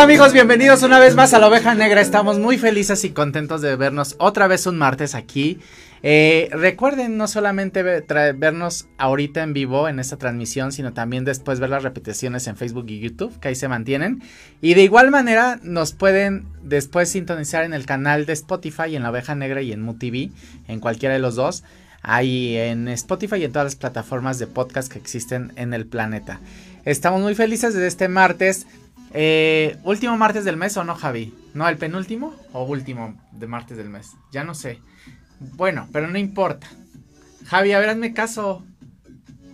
Hola amigos, bienvenidos una vez más a la oveja negra. Estamos muy felices y contentos de vernos otra vez un martes aquí. Eh, recuerden no solamente vernos ahorita en vivo en esta transmisión, sino también después ver las repeticiones en Facebook y YouTube, que ahí se mantienen. Y de igual manera nos pueden después sintonizar en el canal de Spotify, en la oveja negra y en MuTV, en cualquiera de los dos. Ahí en Spotify y en todas las plataformas de podcast que existen en el planeta. Estamos muy felices de este martes. Eh, último martes del mes o no, Javi? ¿No, el penúltimo o último de martes del mes? Ya no sé. Bueno, pero no importa. Javi, a ver, hazme caso.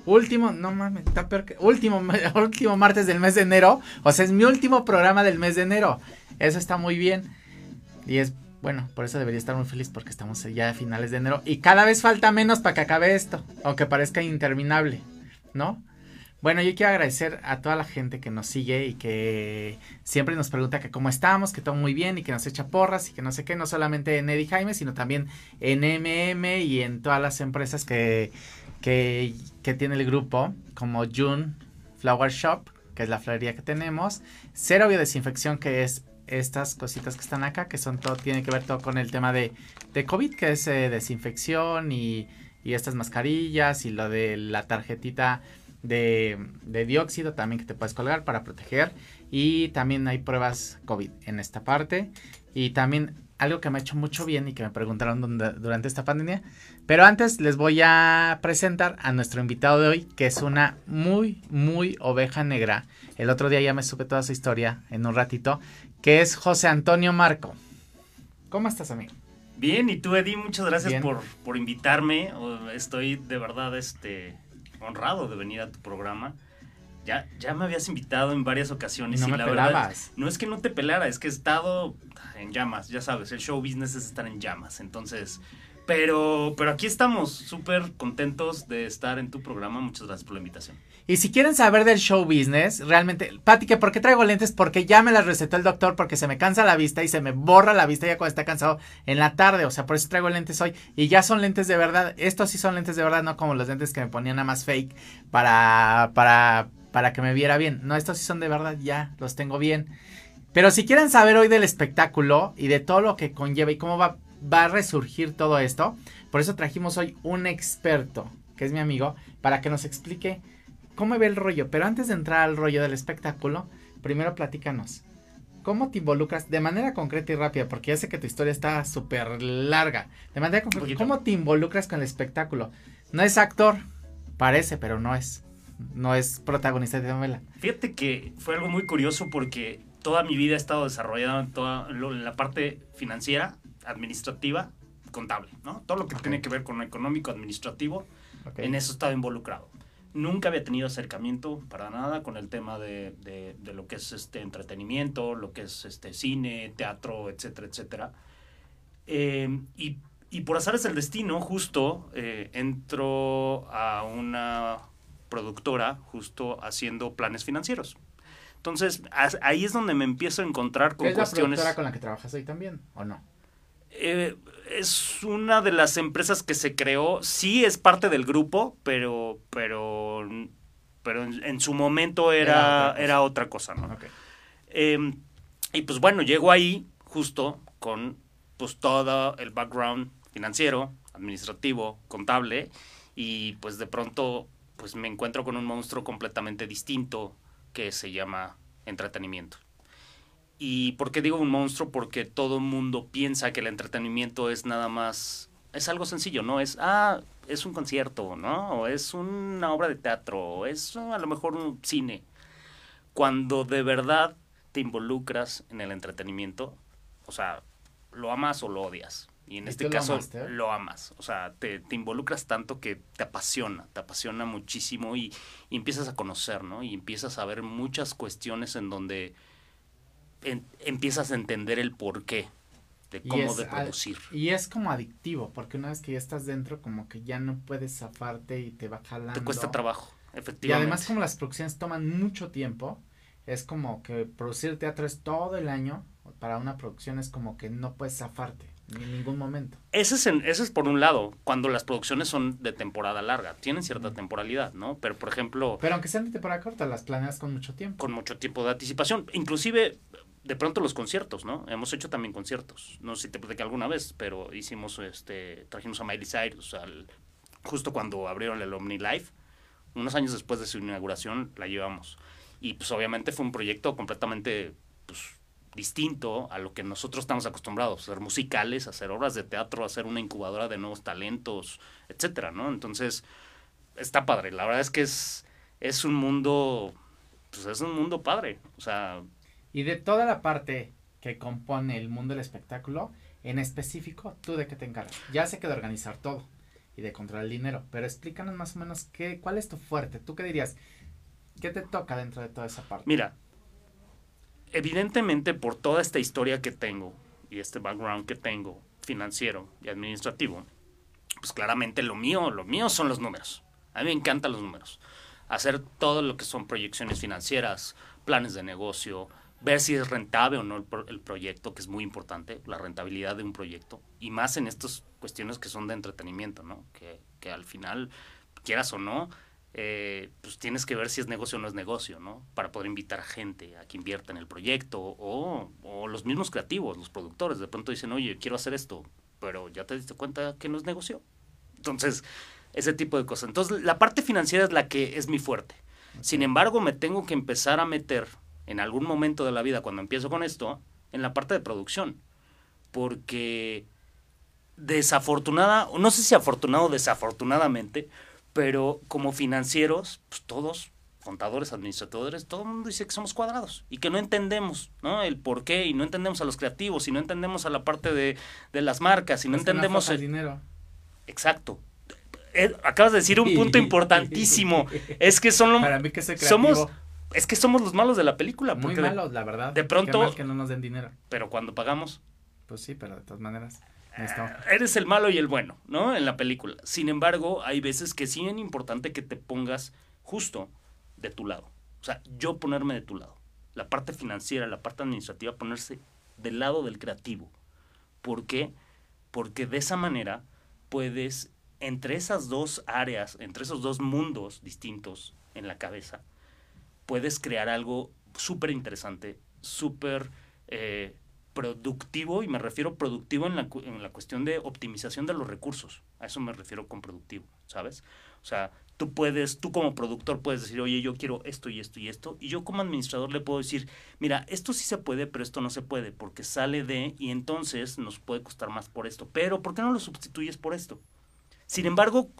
Último, no mames, está peor que. Último, último martes del mes de enero. O sea, es mi último programa del mes de enero. Eso está muy bien. Y es, bueno, por eso debería estar muy feliz porque estamos ya a finales de enero. Y cada vez falta menos para que acabe esto. Aunque parezca interminable, ¿no? Bueno, yo quiero agradecer a toda la gente que nos sigue y que siempre nos pregunta que cómo estamos, que todo muy bien y que nos echa porras y que no sé qué, no solamente en Eddie Jaime, sino también en MM y en todas las empresas que, que, tiene el grupo, como June Flower Shop, que es la florería que tenemos, Cero Biodesinfección, que es estas cositas que están acá, que son todo, tiene que ver todo con el tema de, de COVID, que es eh, desinfección y, y estas mascarillas y lo de la tarjetita de, dióxido también que te puedes colgar para proteger. Y también hay pruebas COVID en esta parte. Y también algo que me ha hecho mucho bien y que me preguntaron durante esta pandemia. Pero antes les voy a presentar a nuestro invitado de hoy, que es una muy, muy oveja negra. El otro día ya me supe toda su historia en un ratito, que es José Antonio Marco. ¿Cómo estás, amigo? Bien, y tú, Eddie, muchas gracias por, por invitarme. Estoy de verdad este, honrado de venir a tu programa. Ya, ya me habías invitado en varias ocasiones no y me la verdad no es que no te pelara, es que he estado en llamas, ya sabes, el show business es estar en llamas, entonces, pero, pero aquí estamos súper contentos de estar en tu programa, muchas gracias por la invitación. Y si quieren saber del show business, realmente, Pati, ¿por qué traigo lentes? Porque ya me las recetó el doctor, porque se me cansa la vista y se me borra la vista ya cuando está cansado en la tarde. O sea, por eso traigo lentes hoy. Y ya son lentes de verdad. Estos sí son lentes de verdad, no como los lentes que me ponían nada más fake para, para, para que me viera bien. No, estos sí son de verdad, ya los tengo bien. Pero si quieren saber hoy del espectáculo y de todo lo que conlleva y cómo va, va a resurgir todo esto, por eso trajimos hoy un experto, que es mi amigo, para que nos explique cómo ve el rollo. Pero antes de entrar al rollo del espectáculo, primero platícanos. ¿Cómo te involucras de manera concreta y rápida? Porque ya sé que tu historia está súper larga. De manera concreta, ¿cómo te involucras con el espectáculo? No es actor, parece, pero no es. No es protagonista de novela. Fíjate que fue algo muy curioso porque toda mi vida he estado desarrollada en, toda, la parte financiera, administrativa, contable, ¿no? Todo lo que tiene que ver con lo económico, administrativo, en eso he estado involucrado. Nunca había tenido acercamiento para nada con el tema de, de, lo que es este entretenimiento, lo que es este cine, teatro, etcétera, etcétera. Eh, y, y, por azar es el destino, justo eh, entro a una productora justo haciendo planes financieros. Entonces, ahí es donde me empiezo a encontrar con ¿Es cuestiones. ¿Es la productora con la que trabajas hoy también o no? Eh, es una de las empresas que se creó, sí es parte del grupo, pero, pero, pero en, su momento era, era, otra cosa, ¿no? Em, y pues bueno, llego ahí justo con pues todo el background financiero, administrativo, contable, y pues de pronto pues me encuentro con un monstruo completamente distinto que se llama entretenimiento. ¿Y por qué digo un monstruo? Porque todo el mundo piensa que el entretenimiento es nada más, es algo sencillo, ¿no? Es, ah, es un concierto, ¿no? O es una obra de teatro, o es a lo mejor un cine. Cuando de verdad te involucras en el entretenimiento, o sea, lo amas o lo odias. Y en este caso lo, amas. O sea, te, te, involucras tanto que te apasiona, te apasiona muchísimo y, y, empiezas a conocer, ¿no? Y empiezas a ver muchas cuestiones en donde empiezas a entender el porqué de cómo de producir. Y es como adictivo, porque una vez que ya estás dentro, como que ya no puedes zafarte y te va jalando. Te cuesta trabajo, efectivamente. Y además como las producciones toman mucho tiempo, es como que producir teatro es todo el año, para una producción es como que no puedes zafarte en ningún momento. Ese es, ese es por un lado, cuando las producciones son de temporada larga, tienen cierta temporalidad, ¿no? Pero por ejemplo... Pero aunque sean de temporada corta, las planeas con mucho tiempo. Con mucho tiempo de anticipación. Inclusive de pronto los conciertos, ¿no? Hemos hecho también conciertos. No sé si te platicé alguna vez, pero hicimos, este, trajimos a Miley Cyrus al, justo cuando abrieron el Omni Live. Unos años después de su inauguración la llevamos. Y pues obviamente fue un proyecto completamente pues, distinto a lo que nosotros estamos acostumbrados, hacer musicales, hacer obras de teatro, hacer una incubadora de nuevos talentos, etcétera, ¿no? Entonces, está padre. La verdad es que es, es un mundo, pues es un mundo padre. O sea. Y de toda la parte que compone el mundo del espectáculo, en específico, ¿tú de qué te encargas? Ya sé que de organizar todo y de controlar el dinero, pero explícanos más o menos qué, cuál es tu fuerte. ¿Tú qué dirías? ¿Qué te toca dentro de toda esa parte? Mira, evidentemente por toda esta historia que tengo y este background que tengo financiero y administrativo, pues claramente lo mío, lo mío son los números. A mí me encantan los números. Hacer todo lo que son proyecciones financieras, planes de negocio, ver si es rentable o no el, proyecto, que es muy importante, la rentabilidad de un proyecto, y más en estas cuestiones que son de entretenimiento, ¿no? Que, que al final, quieras o no, eh, pues tienes que ver si es negocio o no es negocio, ¿no? Para poder invitar a gente a que invierta en el proyecto o, o, los mismos creativos, los productores, de pronto dicen, oye, quiero hacer esto, pero ya te diste cuenta que no es negocio. Entonces, ese tipo de cosas. Entonces, la parte financiera es la que es mi fuerte. Sin embargo, me tengo que empezar a meter en algún momento de la vida, cuando empiezo con esto, en la parte de producción. Porque desafortunada, no sé si afortunado o desafortunadamente, pero como financieros, pues todos, contadores, administradores, todo el mundo dice que somos cuadrados y que no entendemos, ¿no? El por qué y no entendemos a los creativos y no entendemos a la parte de, de las marcas y no entendemos el dinero. Exacto. Eh, acabas de decir un punto importantísimo. es que son Para mí que somos es que somos los malos de la película. Muy malos, la verdad. De pronto. que no nos den dinero. Pero cuando pagamos. Pues sí, pero de todas maneras. Eh, eres el malo y el bueno, ¿no? En la película. Sin embargo, hay veces que sí es importante que te pongas justo de tu lado. O sea, yo ponerme de tu lado. La parte financiera, la parte administrativa, ponerse del lado del creativo. ¿Por qué? Porque de esa manera puedes, entre esas dos áreas, entre esos dos mundos distintos en la cabeza, puedes crear algo súper interesante, súper eh, productivo, y me refiero productivo en la, en la cuestión de optimización de los recursos. A eso me refiero con productivo, ¿sabes? O sea, tú puedes, tú como productor puedes decir, oye, yo quiero esto y esto y esto, y yo como administrador le puedo decir, mira, esto sí se puede, pero esto no se puede, porque sale de, y entonces nos puede costar más por esto, pero ¿por qué no lo sustituyes por esto? Sin embargo,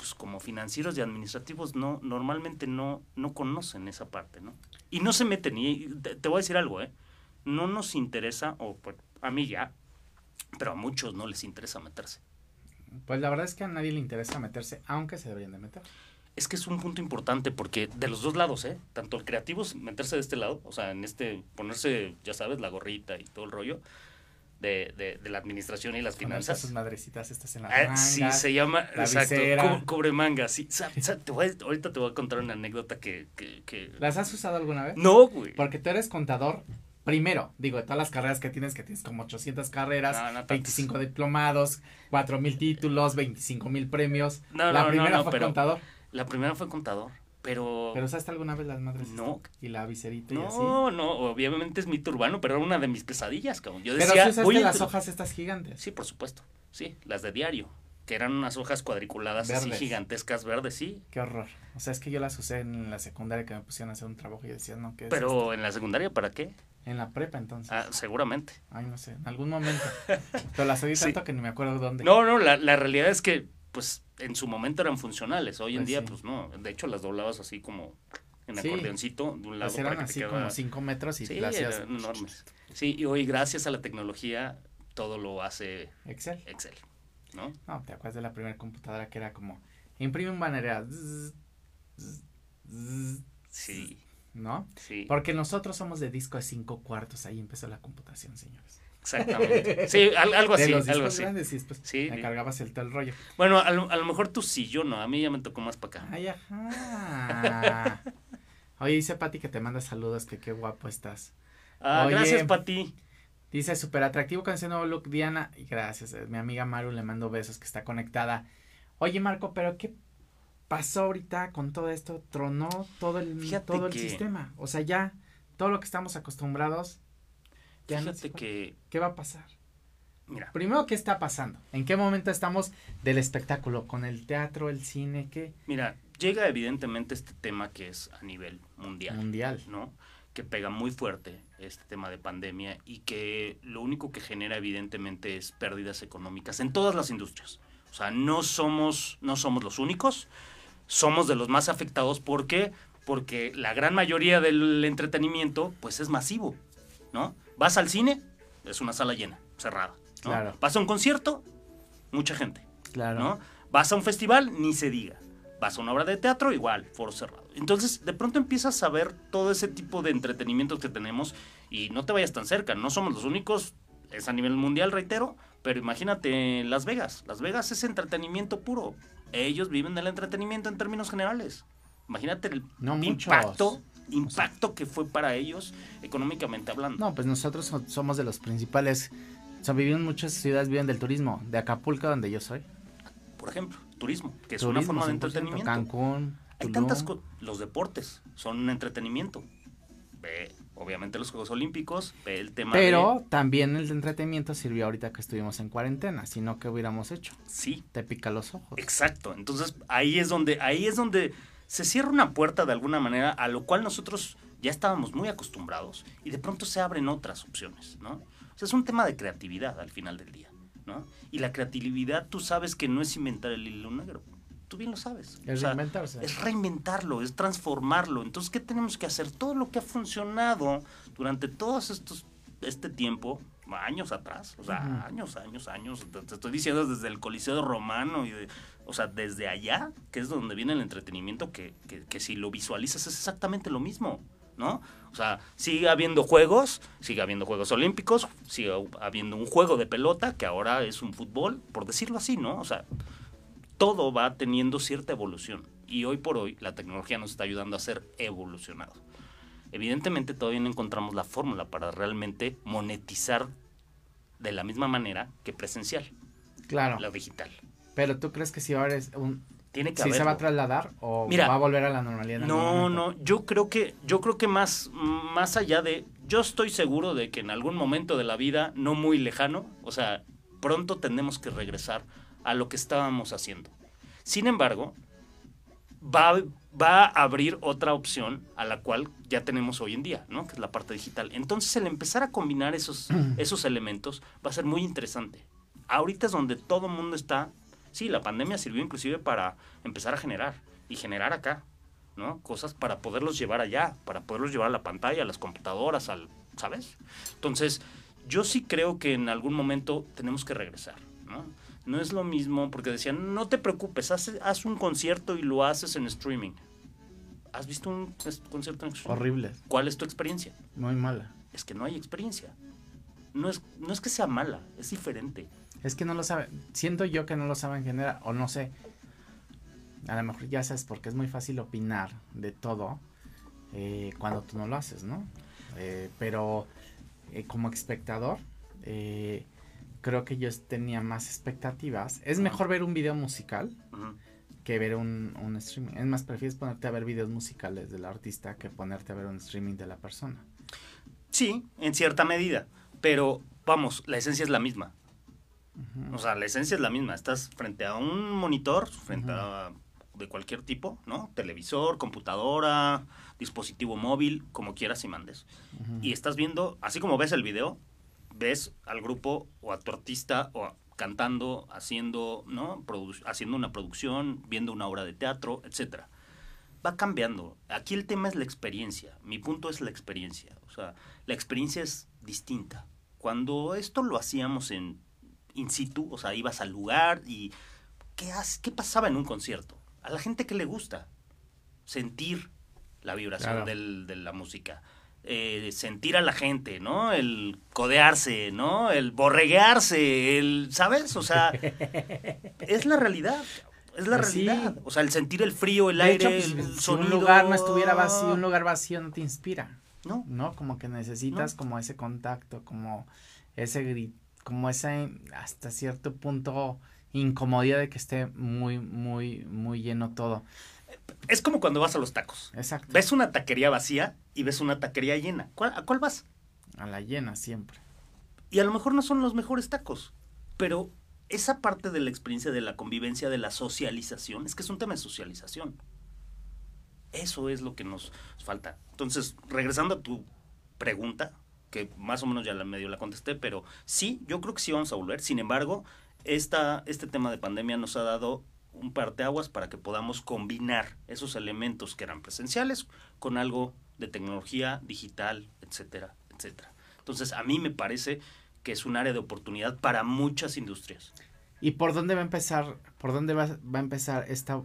pues como financieros y administrativos no, normalmente no, no conocen esa parte, ¿no? Y no se meten, y te voy a decir algo, ¿eh? no nos interesa, o pues, a mí ya, pero a muchos no les interesa meterse. Pues la verdad es que a nadie le interesa meterse, aunque se deberían de meter. Es que es un punto importante porque de los dos lados, ¿eh? Tanto el creativo meterse de este lado, o sea, en este, ponerse, ya sabes, la gorrita y todo el rollo, de, de, de, la administración y las finanzas. Sus madrecitas estas en las ah, Sí, se llama, exacto, cubre manga, sí. te voy ahorita te voy a contar una anécdota que, que, que... ¿Las has usado alguna vez? No, güey. Porque tú eres contador primero, digo, de todas las carreras que tienes, que tienes como 800 carreras, 25 diplomados, 4 mil títulos, 25 mil premios. No, la primera fue contador. La primera fue contador, pero... ¿Pero usaste alguna vez las madres? No. ¿Y la viserita no, y así? No, no, obviamente es mito urbano, pero era una de mis pesadillas, cabrón. Yo decía, pero usaste las hojas estas gigantes. Sí, por supuesto, sí, las de diario que eran unas hojas cuadriculadas así gigantescas verdes, sí. Qué horror. O sea, es que yo las usé en la secundaria que me pusieron a hacer un trabajo y decían, no, ¿qué es Pero en la secundaria, ¿para qué? En la prepa, entonces. Ah, seguramente. Ay, no sé, en algún momento. Pero las oí tanto que ni me acuerdo dónde. No, no, la, la realidad es que, pues, en su momento eran funcionales. Hoy en pues día, pues, no. De hecho, las doblabas así como en acordeoncito de un lado pues eran así como cinco metros y sí, eran enormes. Sí, y hoy gracias a la tecnología todo lo hace Excel. Excel. ¿no? No, te acuerdas de la primera computadora que era como, imprime un banner, sí. ¿No? Sí. Porque nosotros somos de disco de cinco cuartos, ahí empezó la computación, señores. Exactamente. Sí, algo así. De algo así. Grandes, y después sí, me cargabas el tal rollo. Bueno, a lo, a lo, mejor tú sí, yo no. A mí ya me tocó más para acá. Ay, ajá. Oye, dice Pati que te manda saludos, que qué guapo estás. Ah, gracias, Pati. Dice, súper atractivo con ese nuevo look, Diana. Y gracias, eh, mi amiga Maru le mando besos que está conectada. Oye, Marco, pero ¿qué pasó ahorita con todo esto? Tronó todo el, todo el sistema. O sea, ya todo lo que estamos acostumbrados Fíjate que... ¿Qué va a pasar? Mira. Primero, ¿qué está pasando? ¿En qué momento estamos del espectáculo? ¿Con el teatro, el cine? ¿Qué? Mira, llega evidentemente este tema que es a nivel mundial. Mundial. ¿No? Que pega muy fuerte este tema de pandemia y que lo único que genera evidentemente es pérdidas económicas en todas las industrias. O sea, no somos, no somos los únicos, somos de los más afectados porque porque la gran mayoría del entretenimiento pues es masivo, ¿no? Vas al cine, es una sala llena, cerrada. Claro. Vas a un concierto, mucha gente. Claro. ¿no? Vas a un festival, ni se diga. Vas a una obra de teatro, igual, foro cerrado. Entonces, de pronto empiezas a ver todo ese tipo de entretenimientos que tenemos y no te vayas tan cerca. No somos los únicos, es a nivel mundial, reitero, pero imagínate Las Vegas. Las Vegas es entretenimiento puro. Ellos viven del entretenimiento en términos generales. Imagínate el impacto, impacto que fue para ellos económicamente hablando. No, pues nosotros somos de los principales, o sea, vivimos muchas ciudades, viven del turismo, de Acapulco, donde yo soy. Por ejemplo, turismo, que es una forma de entretenimiento. Cancún. Hay tantas cosas, los deportes son un entretenimiento. Ve, obviamente los Juegos Olímpicos, ve el tema Pero también el entretenimiento sirvió ahorita que estuvimos en cuarentena, si no, ¿qué hubiéramos hecho? Sí. Te pica los ojos. Exacto, entonces ahí es donde, ahí es donde se cierra una puerta de alguna manera a lo cual nosotros ya estábamos muy acostumbrados y de pronto se abren otras opciones, ¿no? O sea, es un tema de creatividad al final del día, ¿no? Y la creatividad tú sabes que no es inventar el hilo negro, tú bien lo sabes. Es reinventarse. Es reinventarlo, es transformarlo. Entonces, ¿qué tenemos que hacer? Todo lo que ha funcionado durante todos estos este tiempo, años atrás, o sea, años, años, años, te, estoy diciendo desde el Coliseo Romano y de, o sea, desde allá, que es donde viene el entretenimiento, que, que, si lo visualizas es exactamente lo mismo, ¿no? O sea, sigue habiendo juegos, sigue habiendo Juegos Olímpicos, sigue habiendo un juego de pelota, que ahora es un fútbol, por decirlo así, ¿no? O sea, todo va teniendo cierta evolución. Y hoy por hoy la tecnología nos está ayudando a ser evolucionado. Evidentemente todavía no encontramos la fórmula para realmente monetizar de la misma manera que presencial. Claro. Lo digital. Pero tú crees que si ahora es un tiene que se va a trasladar o va a volver a la normalidad. no, no, yo creo que yo creo que más más allá de yo estoy seguro de que en algún momento de la vida no muy lejano, o sea, pronto tenemos que regresar a lo que estábamos haciendo. Sin embargo, va, va a abrir otra opción a la cual ya tenemos hoy en día, ¿no? Que es la parte digital. Entonces, el empezar a combinar esos, esos elementos va a ser muy interesante. Ahorita es donde todo el mundo está. Sí, la pandemia sirvió inclusive para empezar a generar y generar acá, ¿no? Cosas para poderlos llevar allá, para poderlos llevar a la pantalla, a las computadoras, al, ¿sabes? Entonces, yo sí creo que en algún momento tenemos que regresar, ¿no? No es lo mismo, porque decían, no te preocupes, haz, haz un concierto y lo haces en streaming. ¿Has visto un concierto en streaming? Horrible. ¿Cuál es tu experiencia? Muy mala. Es que no hay experiencia. No es, no es que sea mala, es diferente. Es que no lo saben. Siento yo que no lo saben generar, o no sé. A lo mejor ya sabes, porque es muy fácil opinar de todo eh, cuando tú no lo haces, ¿no? Eh, pero eh, como espectador, creo que yo tenía más expectativas. Es mejor ver un video musical que ver un, un, streaming. Es más, prefieres ponerte a ver videos musicales del artista que ponerte a ver un streaming de la persona. Sí, en cierta medida. Pero vamos, la esencia es la misma. O sea, la esencia es la misma. Estás frente a un monitor, frente a de cualquier tipo, ¿no? Televisor, computadora, dispositivo móvil, como quieras y mandes. Y estás viendo, así como ves el video, ves al grupo o a tu artista o cantando, haciendo, ¿no? haciendo una producción, viendo una obra de teatro, etcétera. Va cambiando. Aquí el tema es la experiencia. Mi punto es la experiencia. O sea, la experiencia es distinta. Cuando esto lo hacíamos en in situ, o sea, ibas al lugar y ¿qué, qué pasaba en un concierto? A la gente que le gusta sentir la vibración de la música eh, sentir a la gente, ¿no? El codearse, ¿no? El borreguearse, el, ¿sabes? O sea, es la realidad. Es la pues realidad. O sea, el sentir el frío, el aire, pues, el si un lugar no estuviera vacío, un lugar vacío no te inspira. No. ¿No? Como que necesitas como ese contacto, como ese grito, como ese hasta cierto punto incomodidad de que esté muy, muy, muy lleno todo es como cuando vas a los tacos. Exacto. Ves una taquería vacía y ves una taquería llena. ¿Cuál, ¿A cuál vas? A la llena siempre. Y a lo mejor no son los mejores tacos, pero esa parte de la experiencia de la convivencia, de la socialización, es que es un tema de socialización. Eso es lo que nos falta. Entonces, regresando a tu pregunta, que más o menos ya la medio la contesté, pero sí, yo creo que sí vamos a volver. Sin embargo, esta, este tema de pandemia nos ha dado un parteaguas para que podamos combinar esos elementos que eran presenciales con algo de tecnología digital, etcétera, etcétera. Entonces, a mí me parece que es un área de oportunidad para muchas industrias. ¿Y por dónde va a empezar, por dónde va, va a empezar esta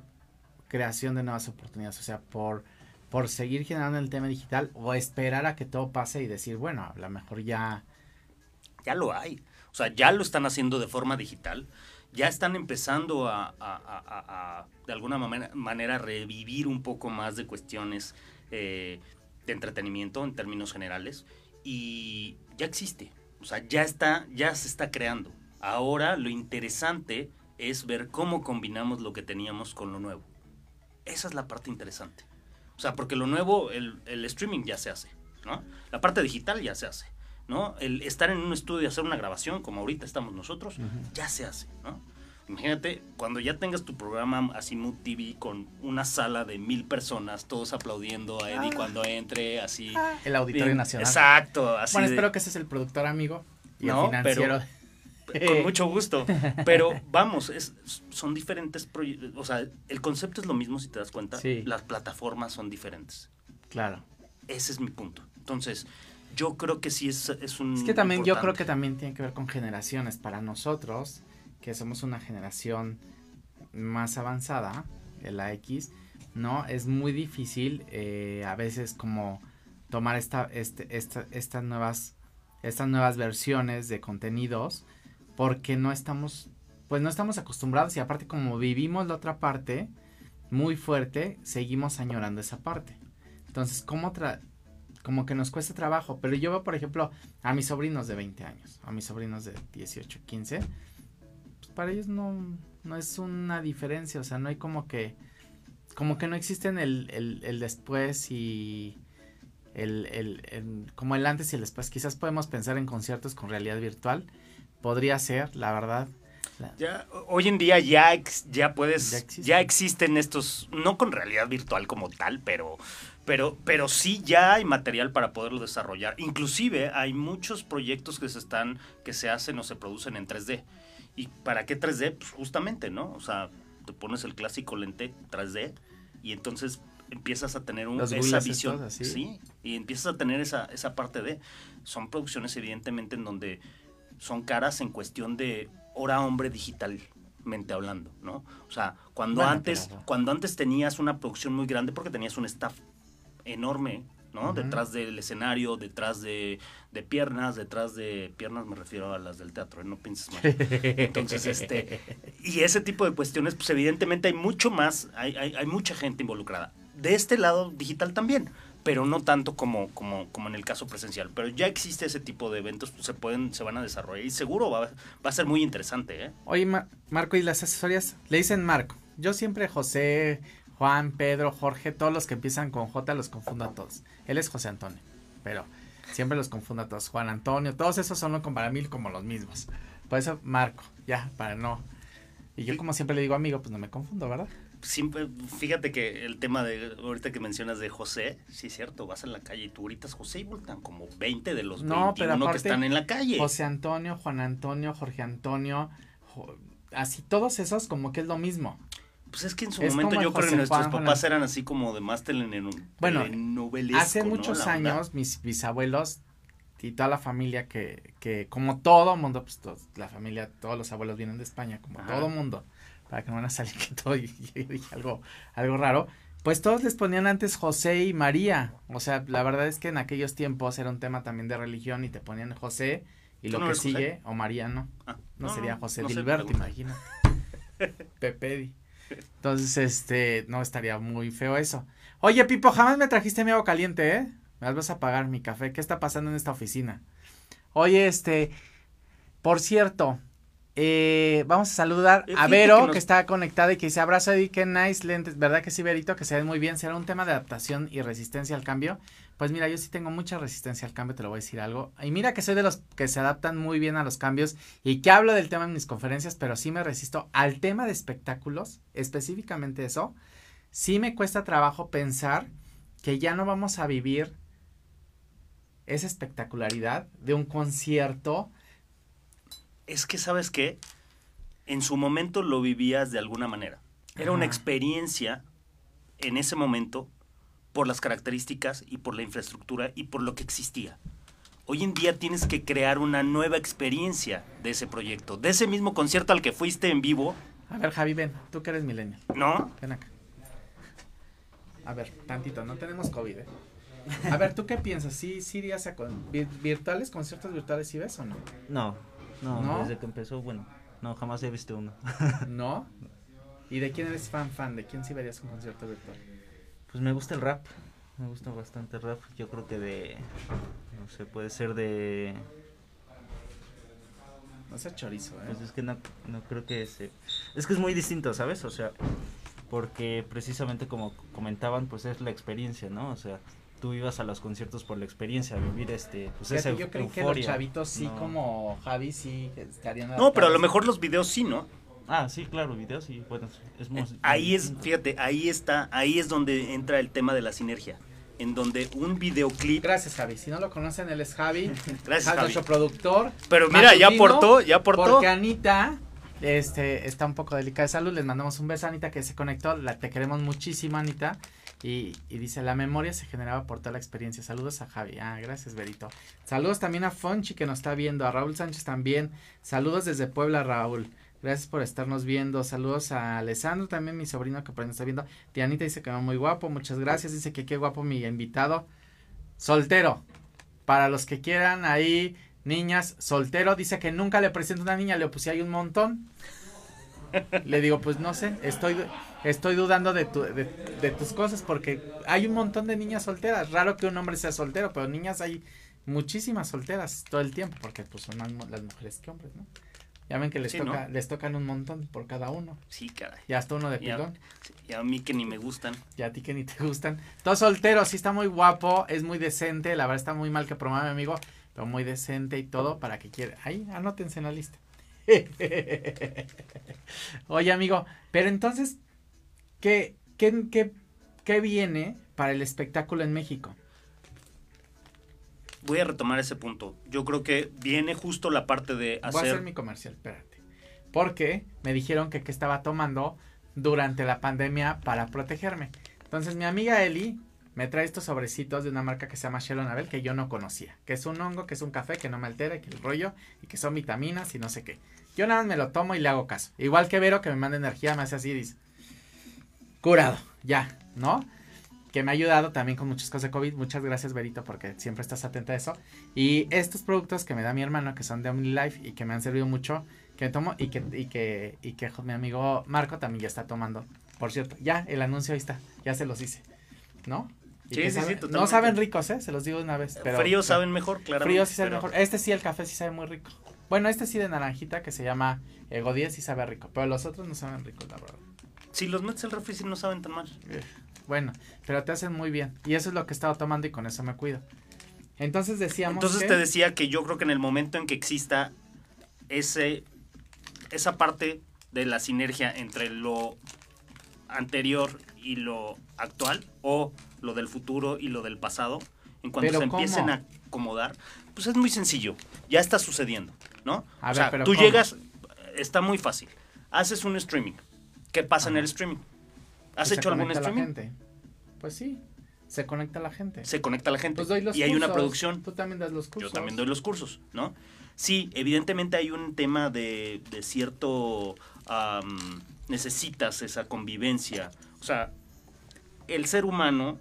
creación de nuevas oportunidades? O sea, por, por seguir generando el tema digital o esperar a que todo pase y decir, bueno, a lo mejor ya... Ya lo hay. O sea, ya lo están haciendo de forma digital. Ya están empezando a, de alguna manera, manera, revivir un poco más de cuestiones eh, de entretenimiento en términos generales. Y ya existe. O sea, ya está, ya se está creando. Ahora lo interesante es ver cómo combinamos lo que teníamos con lo nuevo. Esa es la parte interesante. O sea, porque lo nuevo, el, el streaming ya se hace, ¿no? La parte digital ya se hace, ¿no? El estar en un estudio y hacer una grabación, como ahorita estamos nosotros, ya se hace, ¿no? Imagínate cuando ya tengas tu programa así Mood TV con una sala de mil personas, todos aplaudiendo a Eddie ah. cuando entre, así. Ah. El Auditorio Nacional. Exacto. Así bueno, espero que ese es el productor amigo y el financiero. con mucho gusto. Pero vamos, es, son diferentes proyectos. O sea, el concepto es lo mismo si te das cuenta. Las plataformas son diferentes. Claro. Ese es mi punto. Entonces, yo creo que sí es, es un. Es que también, yo creo que también tiene que ver con generaciones. Para nosotros, que somos una generación más avanzada, la X, ¿no? Es muy difícil eh, a veces como tomar esta, este, esta, estas nuevas estas nuevas versiones de contenidos porque no estamos, pues no estamos acostumbrados y aparte como vivimos la otra parte muy fuerte, seguimos añorando esa parte. Entonces, como como que nos cuesta trabajo, pero yo veo, por ejemplo, a mis sobrinos de 20 años, a mis sobrinos de 18, 15, pues para ellos no, no es una diferencia, o sea, no hay como que, como que no existen el, el, el después y el, el, como el antes y el después. Quizás podemos pensar en conciertos con realidad virtual, podría ser, la verdad. Ya, hoy en día ya, ya puedes, ya, existen estos, no con realidad virtual como tal, pero, pero, pero sí ya hay material para poderlo desarrollar. Inclusive hay muchos proyectos que se están, que se hacen o se producen en 3D. ¿Y para qué 3D? Pues justamente, ¿no? O sea, te pones el clásico lente 3D y entonces empiezas a tener esa visión, ¿sí? Y empiezas a tener esa, esa parte de, son producciones evidentemente en donde son caras en cuestión de hora hombre digitalmente hablando, ¿no? O sea, cuando antes, cuando antes tenías una producción muy grande porque tenías un staff enorme, ¿no? Detrás del escenario, detrás de, de, piernas, detrás de piernas me refiero a las del teatro, ¿eh? no pienses mal. Entonces, este, y ese tipo de cuestiones, pues evidentemente hay mucho más, hay, hay, hay mucha gente involucrada. De este lado digital también, pero no tanto como, como, como en el caso presencial. Pero ya existe ese tipo de eventos, pues, se pueden, se van a desarrollar y seguro va, va a ser muy interesante, ¿eh? Oye, Marco, ¿y las asesorías? Le dicen Marco. Yo siempre José, Juan, Pedro, Jorge, todos los que empiezan con J los confundo a todos. Él es José Antonio, pero siempre los confundo a todos. Juan Antonio, todos esos son para mí como los mismos. Por eso Marco, ya, para no. Y yo como siempre le digo amigo, pues no me confundo, ¿verdad? siempre, fíjate que el tema de ahorita que mencionas de José, sí es cierto, vas en la calle y tú gritas José y voltan como 20 de los no, 21 que están en la calle. José Antonio, Juan Antonio, Jorge Antonio, así todos esos como que es lo mismo. Pues es que en su momento yo creo que nuestros papás eran así como de más bueno, Hace muchos años mis bisabuelos y toda la familia que, que como todo mundo, pues la familia, todos los abuelos vienen de España, como todo mundo para que no van a salir que todo y, dije algo, algo raro. Pues todos les ponían antes José y María. O sea, la verdad es que en aquellos tiempos era un tema también de religión y te ponían José y lo que sigue, o María no. Ah, no, sería José no Dilberto, imagínate. Pepedi. Entonces, este, no estaría muy feo eso. Oye, Pipo, jamás me trajiste mi agua caliente, ¿eh? Me vas a pagar mi café. ¿Qué está pasando en esta oficina? Oye, este, por cierto, eh, vamos a saludar a Vero, que, está conectada y que dice abrazo Eddie, qué nice lentes, ¿verdad que sí, Verito? Que se ven muy bien, será un tema de adaptación y resistencia al cambio. Pues mira, yo sí tengo mucha resistencia al cambio, te lo voy a decir algo. Y mira que soy de los que se adaptan muy bien a los cambios y que hablo del tema en mis conferencias, pero sí me resisto al tema de espectáculos, específicamente eso. Sí me cuesta trabajo pensar que ya no vamos a vivir esa espectacularidad de un concierto. Es que, ¿sabes qué? En su momento lo vivías de alguna manera. Era una experiencia en ese momento por las características y por la infraestructura y por lo que existía. Hoy en día tienes que crear una nueva experiencia de ese proyecto, de ese mismo concierto al que fuiste en vivo, A ver, Javi, ven, tú que eres millennial. ¿no? Ven acá. A ver, tantito, no tenemos COVID, ¿eh? A ver, ¿tú qué piensas? ¿Sí, sí irías a con, virtuales, conciertos virtuales, sí ves o no? No, no, ¿No? desde que empezó, bueno, no, jamás he visto uno. ¿No? ¿Y de quién eres fan, fan? ¿De quién sí verías un concierto virtual? Pues me gusta el rap, me gusta bastante el rap. Yo creo que de, no sé, puede ser de, No sea chorizo, ¿eh? pues es que no, no creo que se, es que es muy distinto, ¿sabes? O sea, porque precisamente como comentaban, pues es la experiencia, ¿no? O sea, tú ibas a los conciertos por la experiencia, vivir este, pues Fíjate, esa yo creí que los chavitos sí, No. como Javi, sí estarían No, pero a lo mejor los videos sí, ¿no? Ah, sí, claro, videos y bueno, es muy... Ahí es, fíjate, ahí está, ahí es donde entra el tema de la sinergia, en donde un videoclip, Gracias, Javi. Si no lo conocen, él es Javi. Gracias, Javi, nuestro productor. pero mira, ya aportó, ya aportó. Porque Anita este, está un poco delicada de salud. Les mandamos un beso a Anita que se conectó. La, te queremos muchísimo, Anita. Y, y dice, la memoria se generaba por toda la experiencia. Saludos a Javi. Ah, gracias, Berito. Saludos también a Fonchi que nos está viendo. A Raúl Sánchez también. Saludos desde Puebla, Raúl. Gracias por estarnos viendo. Saludos a Alessandro, también mi sobrino que por ahí nos está viendo. Tianita dice que va muy guapo. Muchas gracias. Dice que qué guapo mi invitado. Soltero. Para los que quieran ahí, niñas, soltero. Dice que nunca le presento una niña. Le puse ahí un montón. Le digo, pues no sé, estoy, estoy dudando de, tu, de, de tus cosas porque hay un montón de niñas solteras. Raro que un hombre sea soltero, pero niñas hay muchísimas solteras todo el tiempo porque pues son más las mujeres que hombres, ¿no? Ya ven que les Sí, toca, ¿no? les tocan un montón por cada uno. Sí, caray. Y hasta uno de Ya. pilón. Y a mí que ni me gustan. Y a ti que ni te gustan. Todo soltero, sí está muy guapo, es muy decente. La verdad está muy mal que promueva mi amigo, pero muy decente y todo para que quiera. Ahí, anótense en la lista. Oye, amigo, pero entonces, ¿qué, qué, qué, qué viene para el espectáculo en México? Voy a retomar ese punto. Yo creo que viene justo la parte de Voy a hacer hacer... mi comercial, espérate. Porque me dijeron que, que estaba tomando durante la pandemia para protegerme. Entonces mi amiga Eli me trae estos sobrecitos de una marca que se llama Shelon Abel que yo no conocía. Que es un hongo, que es un café que no me altera, que el rollo y que son vitaminas y no sé qué. Yo nada más me lo tomo y le hago caso. Igual que Vero que me manda energía, me hace así, dice. Curado, ya, ¿no? Que me ha ayudado también con muchas cosas de COVID. Muchas gracias, Verito, porque siempre estás atenta a eso. Y estos productos que me da mi hermano, que son de OmniLife y que me han servido mucho, que tomo y que, y que, y que mi amigo Marco también ya está tomando. Por cierto, ya el anuncio ahí está, ya se los hice, ¿no? Y Sí, sí, sí, sabe- totalmente. No saben ricos, ¿eh? Se los digo una vez. Pero, Fríos saben mejor, claro. Fríos sí saben mejor. Este sí, el café sí sabe muy rico. Bueno, este sí de naranjita que se llama Ego 10 sí sabe rico, pero los otros no saben ricos, la verdad. Si los metes al refri sí no saben tan mal. Eh, Bueno, pero te hacen muy bien. Y eso es lo que he estado tomando y con eso me cuido. Entonces decíamos Entonces que- te decía que yo creo que en el momento en que exista ese esa parte de la sinergia entre lo anterior y lo actual o lo del futuro y lo del pasado, en cuanto ¿Pero se empiecen cómo? a acomodar, pues es muy sencillo, ya está sucediendo, ¿no? A o ver, sea, pero tú ¿cómo? llegas, está muy fácil, haces un streaming, ¿qué pasa en el streaming? ¿Has hecho algún la streaming? gente. Pues sí, se conecta la gente. Se conecta la gente Pues doy los y hay una producción. Tú también das los cursos. Yo también doy los cursos, ¿no? Sí, evidentemente hay un tema de, de cierto... necesitas esa convivencia. O sea, el ser humano,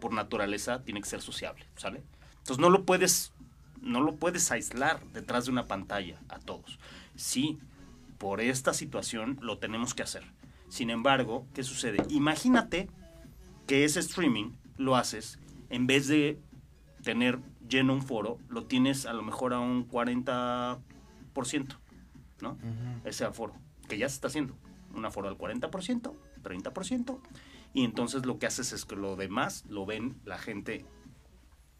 por naturaleza, tiene que ser sociable, ¿sale? Entonces no lo puedes, no lo puedes aislar detrás de una pantalla a todos. Sí, por esta situación lo tenemos que hacer. Sin embargo, ¿qué sucede? Imagínate que ese streaming lo haces en vez de tener lleno un foro, lo tienes a lo mejor a un 40%, ¿no? Ese aforo, que ya se está haciendo. Un aforo al 40%, 30%, y entonces lo que haces es que lo demás lo ven la gente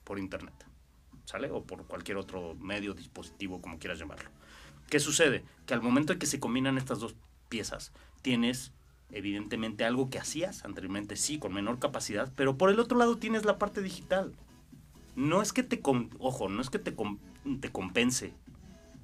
por internet, ¿sale? O por cualquier otro medio, dispositivo, como quieras llamarlo. ¿Qué sucede? Que al momento en que se combinan estas dos piezas, tienes evidentemente algo que hacías anteriormente, sí, con menor capacidad, pero por el otro lado tienes la parte digital. No es que te, ojo, no es que te, te compense,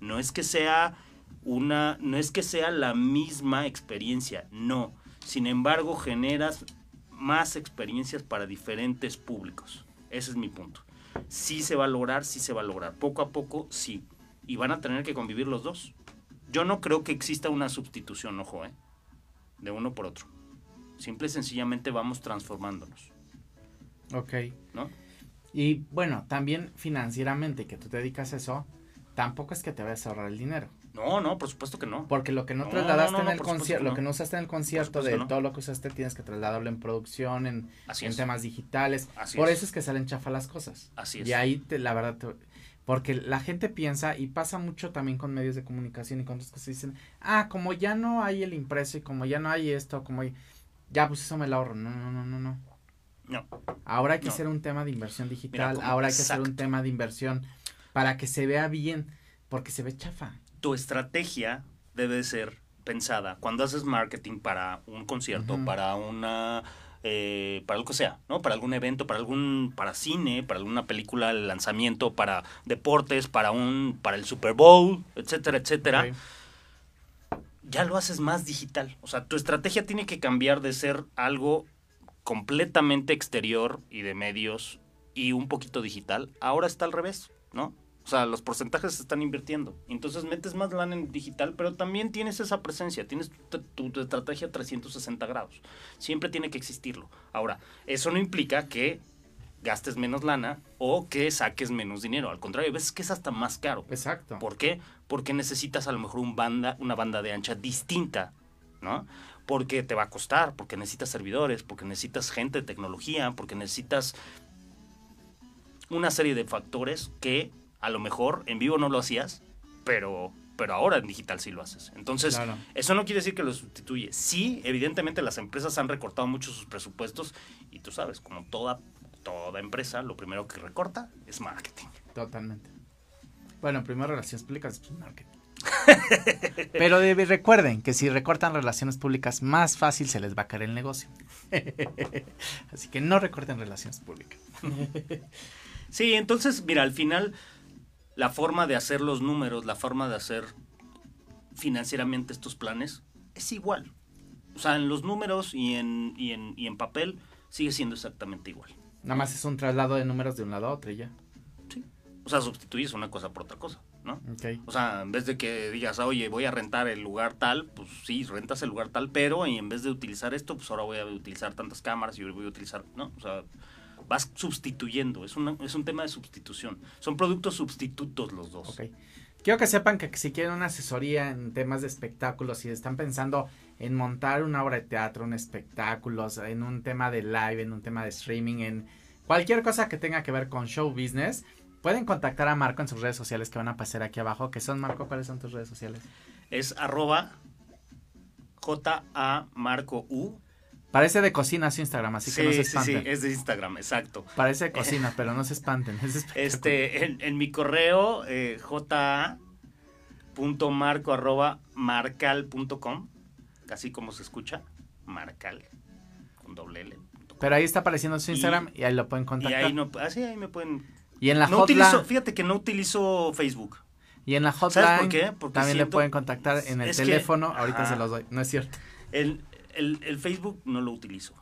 no es que sea una, no es que sea la misma experiencia, no. Sin embargo, generas más experiencias para diferentes públicos. Ese es mi punto. Sí se va a lograr, sí se va a lograr. Poco a poco, sí. Y van a tener que convivir los dos. Yo no creo que exista una sustitución, ojo, ¿eh? De uno por otro. Simple y sencillamente vamos transformándonos. Ok. ¿No? Y bueno, también financieramente, que tú te dedicas a eso, tampoco es que te vayas a ahorrar el dinero. No, no, por supuesto que no. Porque lo que no, trasladaste en el concierto, lo que no usaste en el concierto de todo lo que usaste, tienes que trasladarlo en producción, en, en temas digitales. por eso es que salen chafa las cosas. Así es. Y ahí, te, la verdad, porque la gente piensa, y pasa mucho también con medios de comunicación y con otras cosas, dicen, ah, como ya no hay el impreso y como ya no hay esto, como ya, pues eso me lo ahorro. No, no, no, no, no. No. Ahora hay que hacer un tema de inversión digital, ahora hay que hacer un tema de inversión para que se vea bien, porque se ve chafa. Tu estrategia debe ser pensada. Cuando haces marketing para un concierto, para una eh, para lo que sea, ¿no? Para algún evento, para algún, para cine, para alguna película, el lanzamiento, para deportes, para un, para el Super Bowl, etcétera, etcétera. Ya lo haces más digital. O sea, tu estrategia tiene que cambiar de ser algo completamente exterior y de medios y un poquito digital. Ahora está al revés, ¿no? O sea, los porcentajes se están invirtiendo. Entonces metes más lana en digital, pero también tienes esa presencia, tienes tu, estrategia 360 grados. Siempre tiene que existirlo. Ahora, eso no implica que gastes menos lana o que saques menos dinero. Al contrario, a veces que es hasta más caro. Exacto. ¿Por qué? Porque necesitas a lo mejor un banda, una banda de ancha distinta, ¿no? Porque te va a costar, porque necesitas servidores, porque necesitas gente de tecnología, porque necesitas una serie de factores que a lo mejor en vivo no lo hacías, pero, pero ahora en digital sí lo haces. Entonces, eso no quiere decir que lo sustituye. Sí, evidentemente las empresas han recortado mucho sus presupuestos y tú sabes, como toda, toda empresa, lo primero que recorta es marketing. Totalmente. Bueno, primero relaciones públicas, pues marketing. Pero recuerden que si recortan relaciones públicas, más fácil se les va a caer el negocio. Así que no recorten relaciones públicas. sí, entonces, mira, al final la forma de hacer los números, la forma de hacer financieramente estos planes es igual. O sea, en los números y en, y en, y en papel sigue siendo exactamente igual. Nada más es un traslado de números de un lado a otro y ya. Sí. O sea, sustituyes una cosa por otra cosa, ¿no? O sea, en vez de que digas, oye, voy a rentar el lugar tal, pues sí, rentas el lugar tal, pero y en vez de utilizar esto, pues ahora voy a utilizar tantas cámaras y voy a utilizar, ¿no? O sea, vas sustituyendo, es, es un tema de sustitución. Son productos sustitutos los dos. Okay. Quiero que sepan que si quieren una asesoría en temas de espectáculos, si están pensando en montar una obra de teatro, un espectáculo, en un tema de live, en un tema de streaming, en cualquier cosa que tenga que ver con show business, pueden contactar a Marco en sus redes sociales que van a pasar aquí abajo, que son Marco, ¿cuáles son tus redes sociales? Es arroba J-A Marco U Parece de cocina su Instagram, así que no se espanten. Sí, sí, es de Instagram, exacto. Parece de cocina, pero no se espanten. este, en, mi correo, eh, j.marco arroba marcal.com, así como se escucha, marcal, con doble L. Pero ahí está apareciendo su Instagram y, ahí lo pueden contactar. Y ahí, no, ah, ahí me pueden... Y en la no utilizo, Fíjate que no utilizo Facebook. Y en la hotline ¿Sabes por qué? Porque también le pueden contactar en el teléfono, ahorita se los doy, no es cierto. El, el, Facebook no lo utilizo.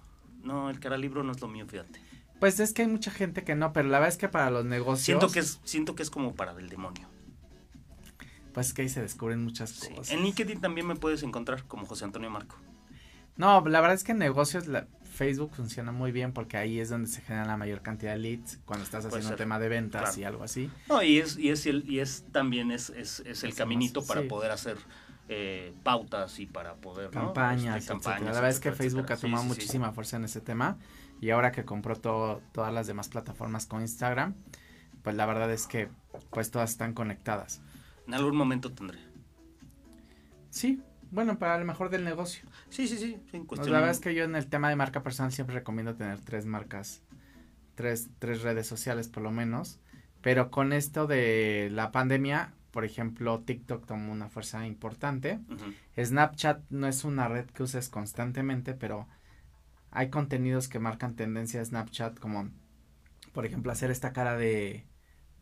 No, el cara libro no es lo mío, fíjate. Pues es que hay mucha gente que no, pero la verdad es que para los negocios. Siento que es, siento que es como para el demonio. Pues es que ahí se descubren muchas cosas. En LinkedIn también me puedes encontrar como José Antonio Marco. No, la verdad es que en negocios la, Facebook funciona muy bien porque ahí es donde se genera la mayor cantidad de leads cuando estás haciendo un tema de ventas y algo así. No, y es, y es, y es también es, es, el caminito para poder hacer eh, pautas y para poder campañas, este, campañas la verdad es que Facebook ha tomado muchísima fuerza en ese tema y ahora que compró todo, todas las demás plataformas con Instagram pues la verdad es que pues todas están conectadas. En algún momento tendré. Sí bueno para lo mejor del negocio. Sí sí sí la verdad es que yo en el tema de marca personal siempre recomiendo tener tres marcas tres, tres redes sociales por lo menos. Pero con esto de la pandemia, por ejemplo, TikTok tomó una fuerza importante. Snapchat no es una red que uses constantemente, pero hay contenidos que marcan tendencia a Snapchat, como por ejemplo hacer esta cara de,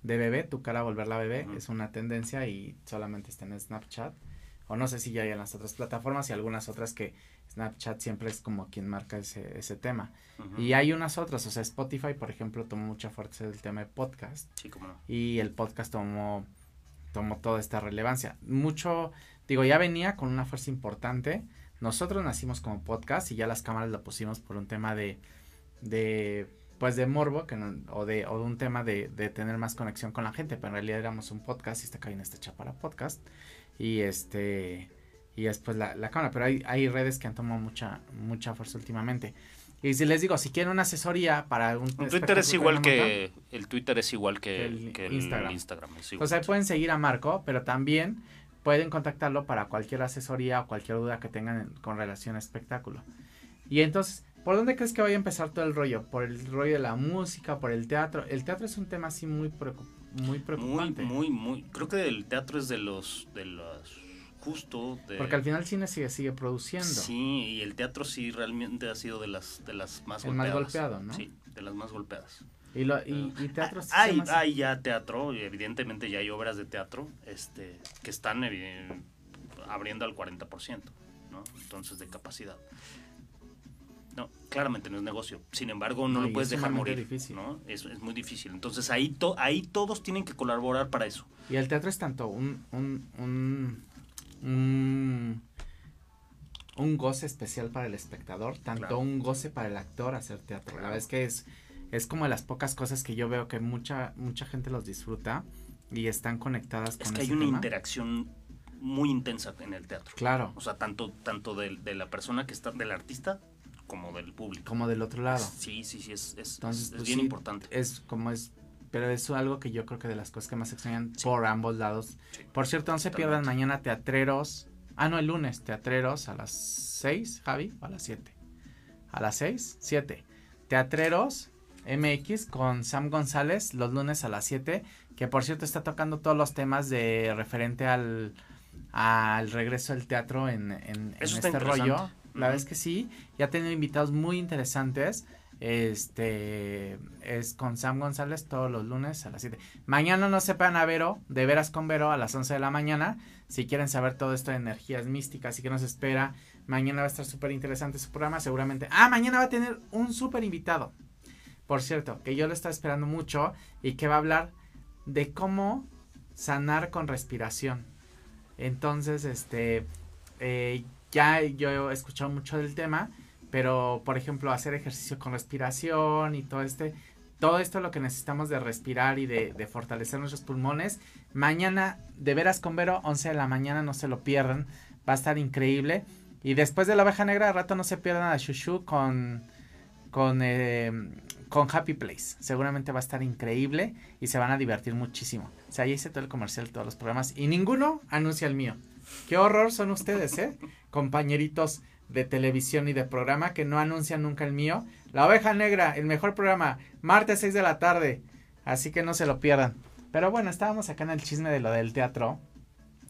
de bebé, tu cara volverla bebé, es una tendencia y solamente está en Snapchat. O no sé si ya hay en las otras plataformas y algunas otras que Snapchat siempre es como quien marca ese, ese tema. Y hay unas otras, o sea, Spotify, por ejemplo, tomó mucha fuerza el tema de podcast. Sí, cómo no. Y el podcast tomó, tomó toda esta relevancia. Mucho, digo, ya venía con una fuerza importante. Nosotros nacimos como podcast y ya las cámaras lo pusimos por un tema de, de pues de morbo que o de o de un tema de, de, tener más conexión con la gente pero en realidad éramos un podcast y esta cabina está hecha para podcast y este y después la, la cámara, pero hay, hay redes que han tomado mucha, mucha fuerza últimamente. Y si les digo, si quieren una asesoría para un Twitter es igual que el Twitter es igual que el, Instagram. Instagram o sea, pueden seguir a Marco, pero también pueden contactarlo para cualquier asesoría o cualquier duda que tengan con relación a espectáculo. Y entonces, ¿por dónde crees que vaya a empezar todo el rollo? ¿Por el rollo de la música, por el teatro? El teatro es un tema así muy muy preocupante. Muy, muy, muy. Creo que el teatro es de los de los justo. Porque al final el cine sigue, sigue produciendo. Sí, y el teatro sí realmente ha sido de las, de las más el golpeadas. más golpeado, ¿no? Sí, de las más golpeadas. Y, lo, y, y teatro sí hay, hay ya teatro, y evidentemente ya hay obras de teatro este, que están abriendo al 40%, ¿no? Entonces, de capacidad. No, claramente no es negocio. Sin embargo, no, lo puedes dejar morir. Difícil. ¿no? Es, es, muy difícil. Entonces ahí, to, ahí todos tienen que colaborar para eso. Y el teatro es tanto un, un, un un, un goce especial para el espectador, tanto un goce para el actor hacer teatro. La verdad es que es, es como de las pocas cosas que yo veo que mucha, mucha gente los disfruta y están conectadas con Es que hay una interacción muy intensa en el teatro. Claro. O sea, tanto, tanto de, de, la persona que está, del artista, como del público. Como del otro lado. Sí, sí, sí, es, es, es pues bien importante. Es como es pero es algo que yo creo que de las cosas que más extrañan por ambos lados. por cierto, no se pierdan mañana teatreros. Ah, no, el lunes, teatreros a las 6, Javi, o a las 7. A las 6, 7. Teatreros MX con Sam González los lunes a las 7, que por cierto está tocando todos los temas de referente al, al regreso del teatro en, en, este rollo. La verdad es que sí, ya ha tenido invitados muy interesantes. Este es con Sam González todos los lunes a las 7. Mañana no sepan a Vero, de veras con Vero a las 11 de la mañana. Si quieren saber todo esto de energías místicas y que nos espera, mañana va a estar súper interesante su programa. Seguramente. Ah, mañana va a tener un súper invitado. Por cierto, que yo lo estaba esperando mucho y que va a hablar de cómo sanar con respiración. Entonces, este, eh, ya yo he escuchado mucho del tema pero por ejemplo hacer ejercicio con respiración y todo este todo esto lo que necesitamos de respirar y de, fortalecer nuestros pulmones mañana de veras con Vero 11 de la mañana no se lo pierdan va a estar increíble. Y después de la oveja negra de rato no se pierdan a Shushu con con eh, con Happy Place. Seguramente va a estar increíble y se van a divertir muchísimo. O sea ahí hice todo el comercial todos los programas y ninguno anuncia el mío. Qué horror son ustedes eh compañeritos de televisión y de programa que no anuncian nunca el mío. La Oveja Negra, el mejor programa, martes 6 de la tarde. Así que no se lo pierdan. Pero bueno, estábamos acá en el chisme de lo del teatro.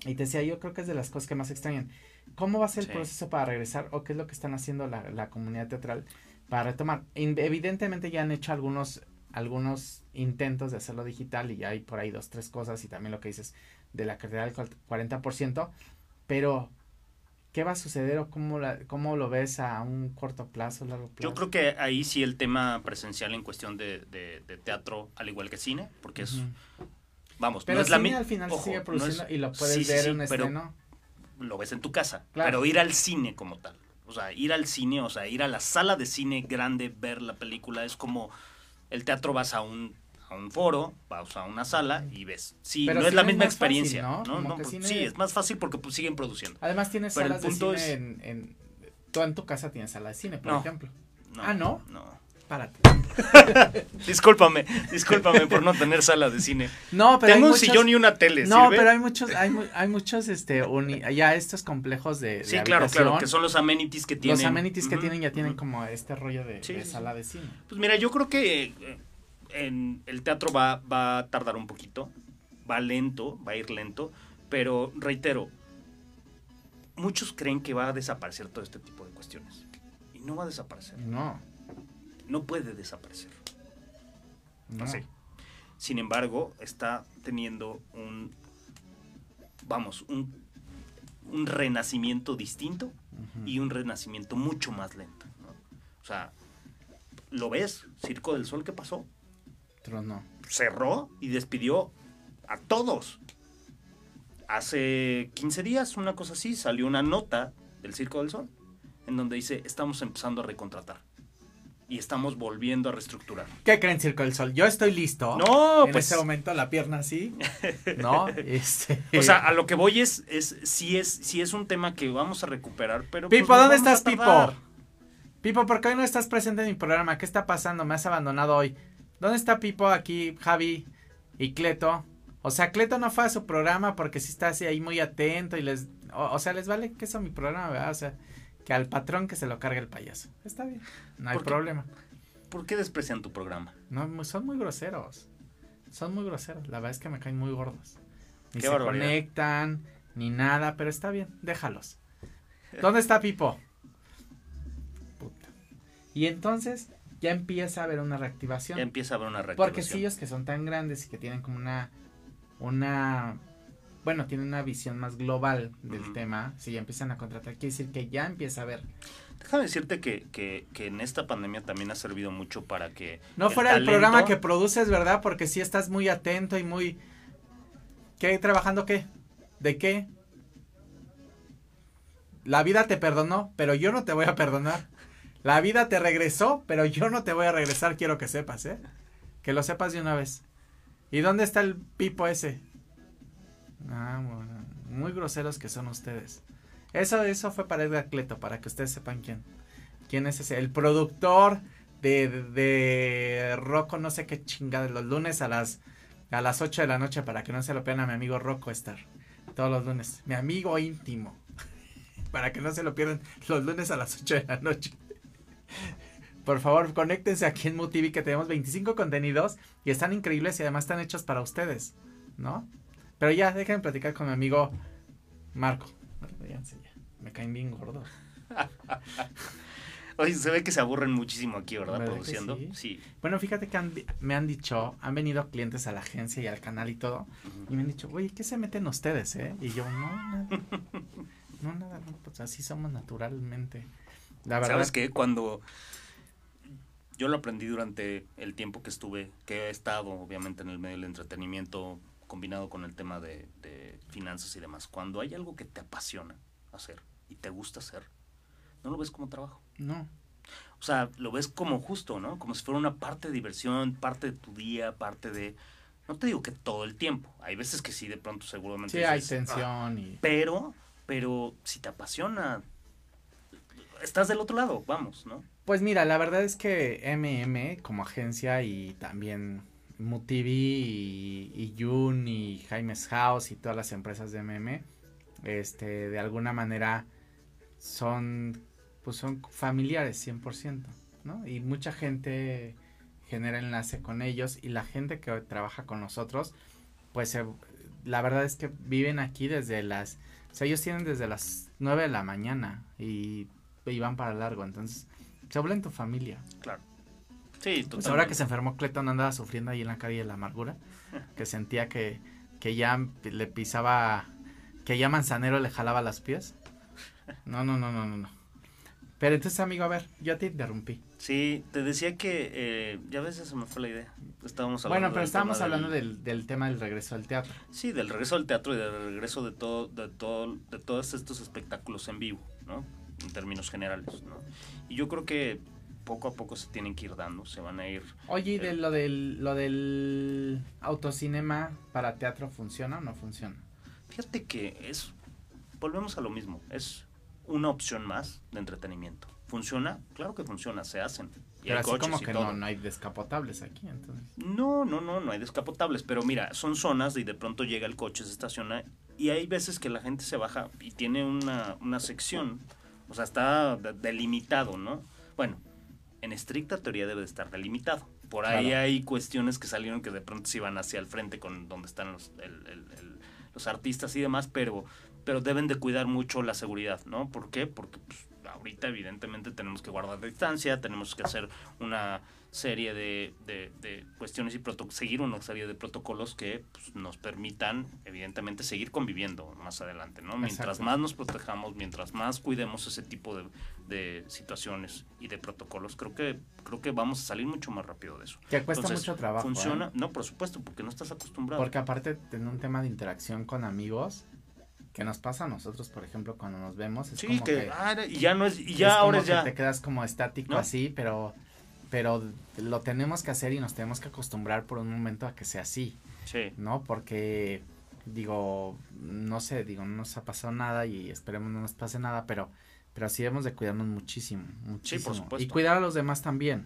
Y te decía, yo creo que es de las cosas que más extrañan. ¿Cómo va a ser el proceso para regresar o qué es lo que están haciendo la, la comunidad teatral para retomar? evidentemente ya han hecho algunos, algunos intentos de hacerlo digital y ya hay por ahí dos, tres cosas y también lo que dices de la calidad del 40%, pero ¿Qué va a suceder o cómo, la, cómo lo ves a un corto plazo, largo plazo? Yo creo que ahí sí el tema presencial en cuestión de, de, teatro, al igual que cine, porque es, vamos, pero no es la al final sigue produciendo y lo puedes ver en un estreno. Lo ves en tu casa, pero ir al cine como tal. O sea, ir al cine, o sea, ir a la sala de cine grande, ver la película, es como el teatro vas a un a un foro, vas a una sala y ves. Sí, no es la misma experiencia. ¿no? ¿no? Pues, Sí, es más fácil porque pues, siguen produciendo. Además tienes salas de cine en, en, Tú en tu casa tienes sala de cine, por ejemplo. ah, ¿no? No. Párate. discúlpame, discúlpame por no tener sala de cine. No, pero tengo un sillón y una tele. No, pero hay muchos, hay, hay muchos, este, uni, ya estos complejos de, sí, claro, claro, que son los amenities que tienen. Los amenities que tienen ya tienen como este rollo de, de, sala de cine. Pues mira, yo creo que en, el teatro va, va a tardar un poquito, va lento, va a ir lento, pero reitero, muchos creen que va a desaparecer todo este tipo de cuestiones. Y no va a desaparecer. No. No puede desaparecer. No. Así. Sin embargo, está teniendo un, vamos, un, un renacimiento distinto y un renacimiento mucho más lento. ¿no? O sea, ¿lo ves? Circo del Sol, ¿qué pasó? Tronó. cerró y despidió a todos. Hace 15 días, una cosa así, salió una nota del Circo del Sol en donde dice, estamos empezando a recontratar y estamos volviendo a reestructurar. ¿Qué creen, Circo del Sol? Yo estoy listo. No, en pues- ese momento la pierna así. ¿No? Este. O sea, a lo que voy es, es si es, si es un tema que vamos a recuperar, pero... pues, Pipo, ¿dónde estás, Pipo? Pipo, ¿por qué hoy no estás presente en mi programa? ¿Qué está pasando? Me has abandonado hoy. ¿Dónde está Pipo aquí, Javi y Cleto? O sea, Cleto no fue a su programa porque sí está así ahí muy atento y les... O, o sea, les vale que eso mi programa, ¿verdad? O sea, que al patrón que se lo cargue el payaso. Está bien, no hay problema. ¿Por qué desprecian tu programa? No, son muy groseros. Son muy groseros. La verdad es que me caen muy gordos. Ni Qué se barbaridad. conectan, ni nada, pero está bien, déjalos. ¿Dónde está Pipo? Puta. Y entonces ya empieza a haber una reactivación. Ya empieza a haber una reactivación. porque si ellos que son tan grandes y que tienen como una, una, bueno, tienen una visión más global del tema, si ya empiezan a contratar, quiere decir que ya empieza a haber. Déjame decirte que, que, que en esta pandemia también ha servido mucho para que... No el fuera el programa que produces, ¿verdad? Porque sí estás muy atento y muy... ¿Qué? ¿Trabajando qué? ¿De qué? La vida te perdonó, pero yo no te voy a perdonar. La vida te regresó, pero yo no te voy a regresar, quiero que sepas, ¿eh? Que lo sepas de una vez. ¿Y dónde está el pipo ese? Ah, bueno, muy groseros que son ustedes. Eso, eso fue para Edgar Cleto, para que ustedes sepan quién. ¿Quién es ese? El productor de, de, Rocco, no sé qué chingada, los lunes a las a las 8 de la noche para que no se lo pierdan a mi amigo Rocco Star. Todos los lunes. Mi amigo íntimo. para que no se lo pierdan los lunes a las 8 de la noche. Por favor, conéctense aquí en MUTV que tenemos 25 contenidos y están increíbles y además están hechos para ustedes, ¿no? Pero ya, dejen platicar con mi amigo Marco. Ya, Me caen bien gordos. Oye, se ve que se aburren muchísimo aquí, ¿verdad? ¿Verdad que Produciendo. sí? Sí. Bueno, fíjate que han- me han dicho, han venido clientes a la agencia y al canal y todo, y me han dicho, oye, ¿qué se meten ustedes, eh? Y yo, no, nada. No, nada, no, pues así somos naturalmente. La verdad. ¿Sabes qué? Cuando yo lo aprendí durante el tiempo que estuve, que he estado obviamente en el medio del entretenimiento combinado con el tema de, de finanzas y demás, cuando hay algo que te apasiona hacer y te gusta hacer, no lo ves como trabajo. No, O sea, lo ves como justo, ¿no? Como si fuera una parte de diversión, parte de tu día, parte de... No te digo que todo el tiempo. Hay veces que sí, de pronto seguramente... sí hay "Ah", tensión y... pero, pero si te apasiona, estás del otro lado, vamos, ¿no? Pues mira, la verdad es que MM como agencia y también MUTV y, y Jun y Jaime's House y todas las empresas de MM, este, de alguna manera son, pues son familiares 100%, ¿no? Y mucha gente genera enlace con ellos y la gente que trabaja con nosotros, pues la verdad es que viven aquí desde las, o sea, ellos tienen desde las 9 de la mañana y, y van para largo, entonces se habla en tu familia. Claro. Sí, Pues totalmente. ahora que se enfermó Cleton andaba sufriendo ahí en la calle de la amargura, que sentía que, que ya le pisaba, que ya Manzanero le jalaba las pies. No, no, no, no, no, no. Pero entonces, amigo, a ver, yo te interrumpí. Sí, te decía que eh, ya a veces se me fue la idea. Estábamos hablando Bueno, pero del estábamos hablando del, del tema del regreso al teatro. Sí, del regreso al teatro y del regreso de todo, de todo, de todos estos espectáculos en vivo, ¿no? En términos generales, ¿no? Y yo creo que poco a poco se tienen que ir dando, se van a ir. Oye, ¿y de lo del, lo del autocinema para teatro funciona o no funciona? Fíjate que es, volvemos a lo mismo, es una opción más de entretenimiento. ¿Funciona? Claro que funciona, se hacen. Y Pero hay así coches como y que todo. no, no hay descapotables aquí, entonces. No, no, no, no hay descapotables, pero mira, son zonas y de pronto llega el coche, se estaciona y hay veces que la gente se baja y tiene una, una sección, o sea, está de- delimitado, ¿no? Bueno, en estricta teoría debe de estar delimitado. por ahí hay cuestiones que salieron que de pronto se iban hacia el frente con donde están los, los artistas y demás, pero, pero deben de cuidar mucho la seguridad, ¿no? ¿Por qué? Porque pues, ahorita evidentemente tenemos que guardar distancia, tenemos que hacer una serie de, de, cuestiones y seguir una serie de protocolos que pues, nos permitan evidentemente seguir conviviendo más adelante, ¿no? Mientras más nos protejamos, mientras más cuidemos ese tipo de, de, situaciones y de protocolos, creo que creo que vamos a salir mucho más rápido de eso. Que cuesta mucho trabajo. Funciona, ¿eh? no, por supuesto, porque no estás acostumbrado. Porque aparte tener un tema de interacción con amigos, que nos pasa a nosotros, por ejemplo, cuando nos vemos. Es sí, que, ah, y ya no es, y ya ahora ya. te quedas como estático así, pero, pero lo tenemos que hacer y nos tenemos que acostumbrar por un momento a que sea así. Sí. ¿No? Porque, digo, no sé, digo, no nos ha pasado nada y esperemos no nos pase nada, pero, pero sí debemos de cuidarnos muchísimo, muchísimo. Sí, por supuesto. Y cuidar a los demás también.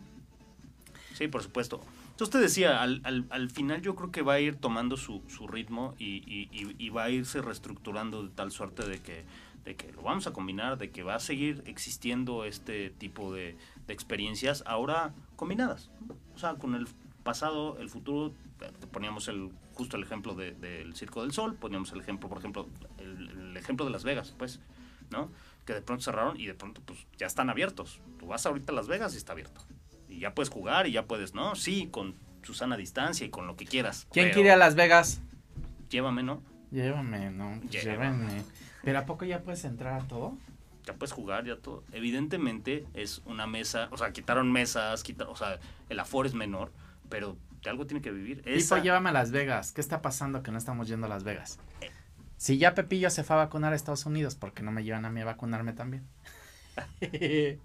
Sí, por supuesto. Entonces te decía, al, al, al, final yo creo que va a ir tomando su, su ritmo y, y, y, va a irse reestructurando de tal suerte de que, de que lo vamos a combinar, de que va a seguir existiendo este tipo de, de experiencias ahora combinadas. O sea, con el pasado, el futuro, poníamos el, justo el ejemplo del de, Circo del Sol, poníamos el ejemplo, por ejemplo, el, el ejemplo de Las Vegas, pues, ¿no? Que de pronto cerraron y de pronto pues ya están abiertos. Tú vas ahorita a Las Vegas y está abierto y ya puedes jugar y ya puedes, ¿no? Sí, con su sana distancia y con lo que quieras. ¿Quién quiere a Las Vegas? Llévame, ¿no? Llévame, ¿no? Llévame. ¿Pero a poco ya puedes entrar a todo? Ya puedes jugar, ya todo. Evidentemente es una mesa, o sea, quitaron mesas, quitaron, o sea, el aforo es menor, pero de algo tiene que vivir. Esa... llévame a Las Vegas. ¿Qué está pasando que no estamos yendo a Las Vegas? Si ya Pepillo se fue a vacunar a Estados Unidos, ¿por qué no me llevan a mí a vacunarme también?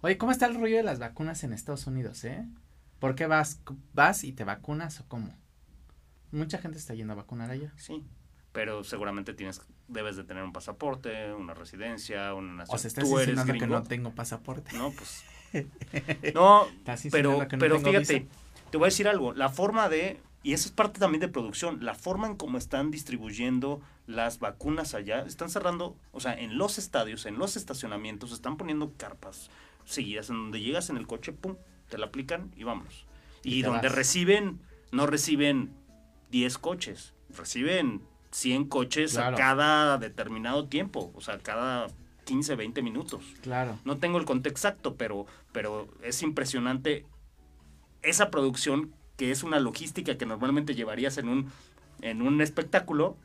Oye, ¿cómo está el rollo de las vacunas en Estados Unidos, eh? ¿Por qué vas, vas y te vacunas o cómo? Mucha gente está yendo a vacunar allá. Sí, pero seguramente tienes, debes de tener un pasaporte, una residencia, una nación. O sea, estás diciendo que no tengo pasaporte. No, pues. no, pero, pero fíjate, te voy a decir algo. La forma de, y eso es parte también de producción, la forma en cómo están distribuyendo las vacunas allá, están cerrando, o sea, en los estadios, en los estacionamientos, están poniendo carpas seguidas en donde llegas en el coche, pum, te la aplican y vamos. Y, donde reciben, no reciben 10 coches, reciben 100 coches a cada determinado tiempo, o sea, cada 15, 20 minutos. Claro. No tengo el contexto exacto, pero, pero es impresionante esa producción que es una logística que normalmente llevarías en un, en un espectáculo,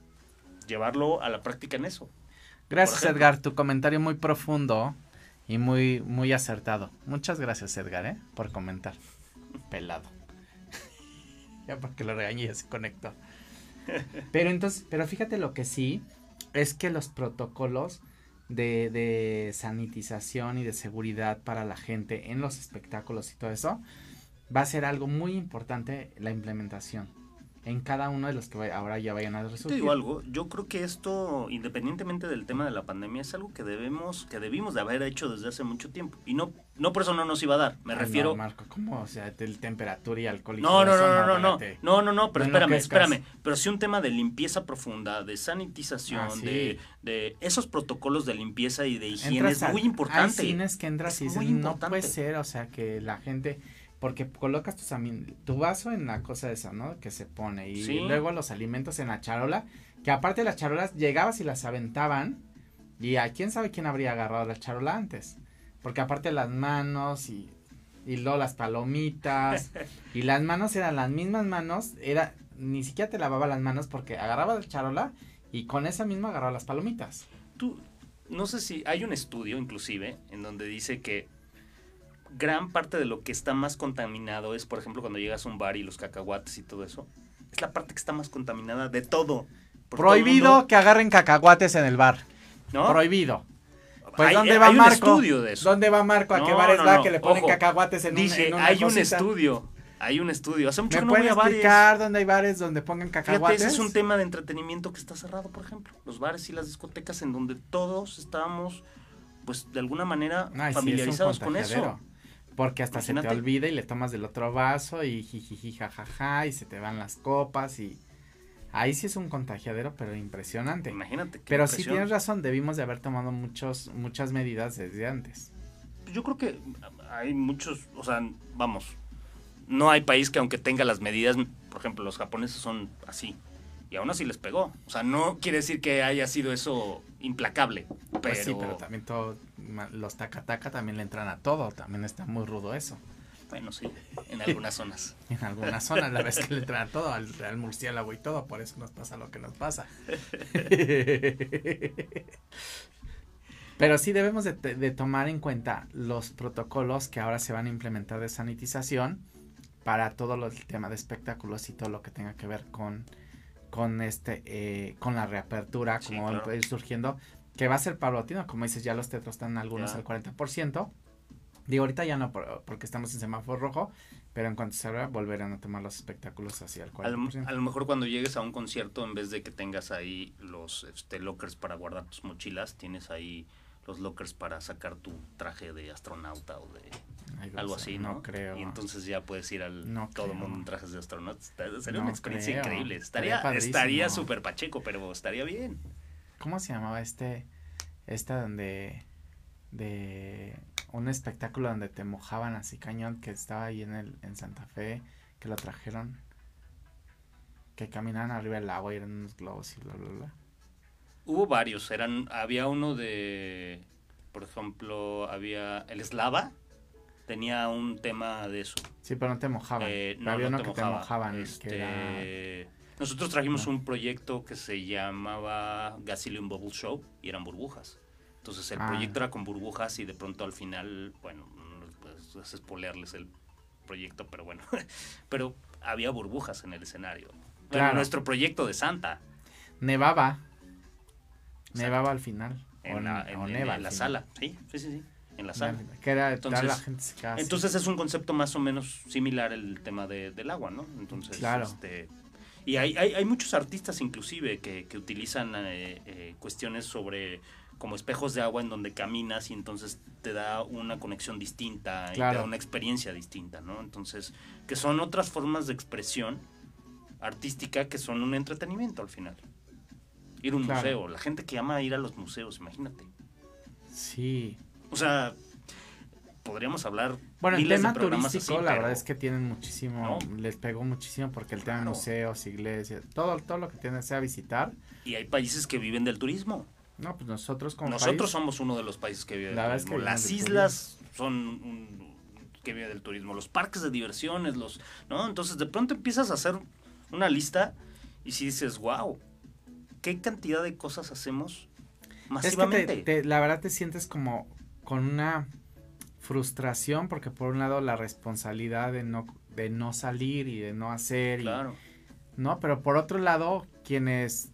llevarlo a la práctica en eso. Gracias, Edgar. Tu comentario muy profundo y muy, muy acertado. Muchas gracias, Edgar, ¿eh? por comentar. Pelado. ya porque lo regañé y se conectó. Pero entonces, pero fíjate lo que sí, es que los protocolos de, de sanitización y de seguridad para la gente en los espectáculos y todo eso, va a ser algo muy importante la implementación en cada uno de los que ahora ya vayan a resolver. Te digo algo, yo creo que esto, independientemente del tema de la pandemia, es algo que debemos, que debimos de haber hecho desde hace mucho tiempo. Y no, no por eso no nos iba a dar, me refiero... No, Marco, ¿cómo? O sea, de temperatura y alcohol y no, no, no, no, no, no, no, no, no, pero espérame, espérame. Pero sí un tema de limpieza profunda, de sanitización, ah, de, de esos protocolos de limpieza y de higiene es muy importante. Hay cines que entras y dices, no puede ser, o sea, que la gente porque colocas tu vaso en la cosa esa, ¿no? Que se pone y luego los alimentos en la charola, que aparte las charolas llegabas y las aventaban y a quién sabe quién habría agarrado la charola antes, porque aparte las manos y y luego las palomitas y las manos eran las mismas manos, era ni siquiera te lavaba las manos porque agarraba la charola y con esa misma agarraba las palomitas. Tú no sé si hay un estudio inclusive en donde dice que gran parte de lo que está más contaminado es, por ejemplo, cuando llegas a un bar y los cacahuates y todo eso. Es la parte que está más contaminada de todo. Prohibido que agarren cacahuates en el bar. ¿No? Prohibido. Pues ¿dónde va Marco? estudio de eso. ¿Dónde va Marco? ¿A qué bares va que le ponen cacahuates en Dije, un, hay un estudio. Hay un estudio. Hace mucho ¿Me que no explicar dónde hay bares donde pongan cacahuates? ese es un tema de entretenimiento que está cerrado, por ejemplo. Los bares y las discotecas en donde todos estábamos, pues, de alguna manera familiarizados con eso. Porque hasta se te olvida y le tomas del otro vaso y jijiji jajaja y se te van las copas y ahí sí es un contagiadero pero impresionante. Imagínate. Pero sí tienes razón, debimos de haber tomado muchos muchas medidas desde antes. Yo creo que hay muchos, o sea, vamos, no hay país que aunque tenga las medidas, por ejemplo, los japoneses son así. Y aún así les pegó. O sea, no quiere decir que haya sido eso implacable. Pero... Pues sí, pero también todo, los taca-taca también le entran a todo. También está muy rudo eso. Bueno, sí, en algunas zonas. en algunas zonas, la vez que le entran a todo, al, al murciélago y todo, por eso nos pasa lo que nos pasa. Pero sí debemos de, de, tomar en cuenta los protocolos que ahora se van a implementar de sanitización para todo lo, el tema de espectáculos y todo lo que tenga que ver con, con este eh, con la reapertura, como va a ir surgiendo, que va a ser paulatino, como dices, ya los teatros están algunos al 40%. Digo, ahorita ya no porque estamos en semáforo rojo, pero en cuanto se abra volverán a tomar los espectáculos hacia el 40%. A lo, mejor cuando llegues a un concierto, en vez de que tengas ahí los este, lockers para guardar tus mochilas, tienes ahí los lockers para sacar tu traje de astronauta o de algo así, ¿no? creo. Y entonces ya puedes ir al todo mundo en trajes de astronauta. Sería una experiencia increíble. Estaría estaría súper pacheco, pero estaría bien. ¿Cómo se llamaba este esta donde de un espectáculo donde te mojaban así cañón que estaba ahí en el en Santa Fe, que lo trajeron que caminaban arriba del agua y eran unos globos y bla bla bla. Hubo varios, eran, había uno de, por ejemplo, había el Slava, tenía un tema de eso. Sí, pero no te mojaban. Eh, no, había uno que te mojaban. Este, nosotros trajimos un proyecto que se llamaba Gasilium Bubble Show y eran burbujas. Entonces el ah. proyecto era con burbujas y de pronto al final, bueno, pues es spoilearles el proyecto, pero bueno, pero había burbujas en el escenario. Claro. nuestro proyecto de Santa. Nevaba. Nevaba al final. En, la, en, la sala, sí, sí, sí, en la sala. Que era entonces, la gente entonces es un concepto más o menos similar el tema de, del agua, ¿no? Entonces, claro. este, y hay, hay, hay, muchos artistas inclusive que, que utilizan eh, eh, cuestiones sobre como espejos de agua en donde caminas y entonces te da una conexión distinta y te da una experiencia distinta, ¿no? Entonces, que son otras formas de expresión artística que son un entretenimiento al final ir a un museo. La gente que ama ir a los museos, imagínate. Sí. O sea, podríamos hablar. Bueno, el tema turístico, la verdad es que tienen muchísimo, les pegó muchísimo porque el tema de museos, iglesias, todo, todo lo que tienen sea visitar. Y hay países que viven del turismo. No, pues nosotros como Nosotros somos uno de los países que viven del turismo. Las islas son un, que viven del turismo. Los parques de diversiones, los, ¿no? Entonces de pronto empiezas a hacer una lista y si dices, wow, qué cantidad de cosas hacemos masivamente. Es que la verdad te sientes como con una frustración porque por un lado la responsabilidad de no de no salir y de no hacer claro. no pero por otro lado quienes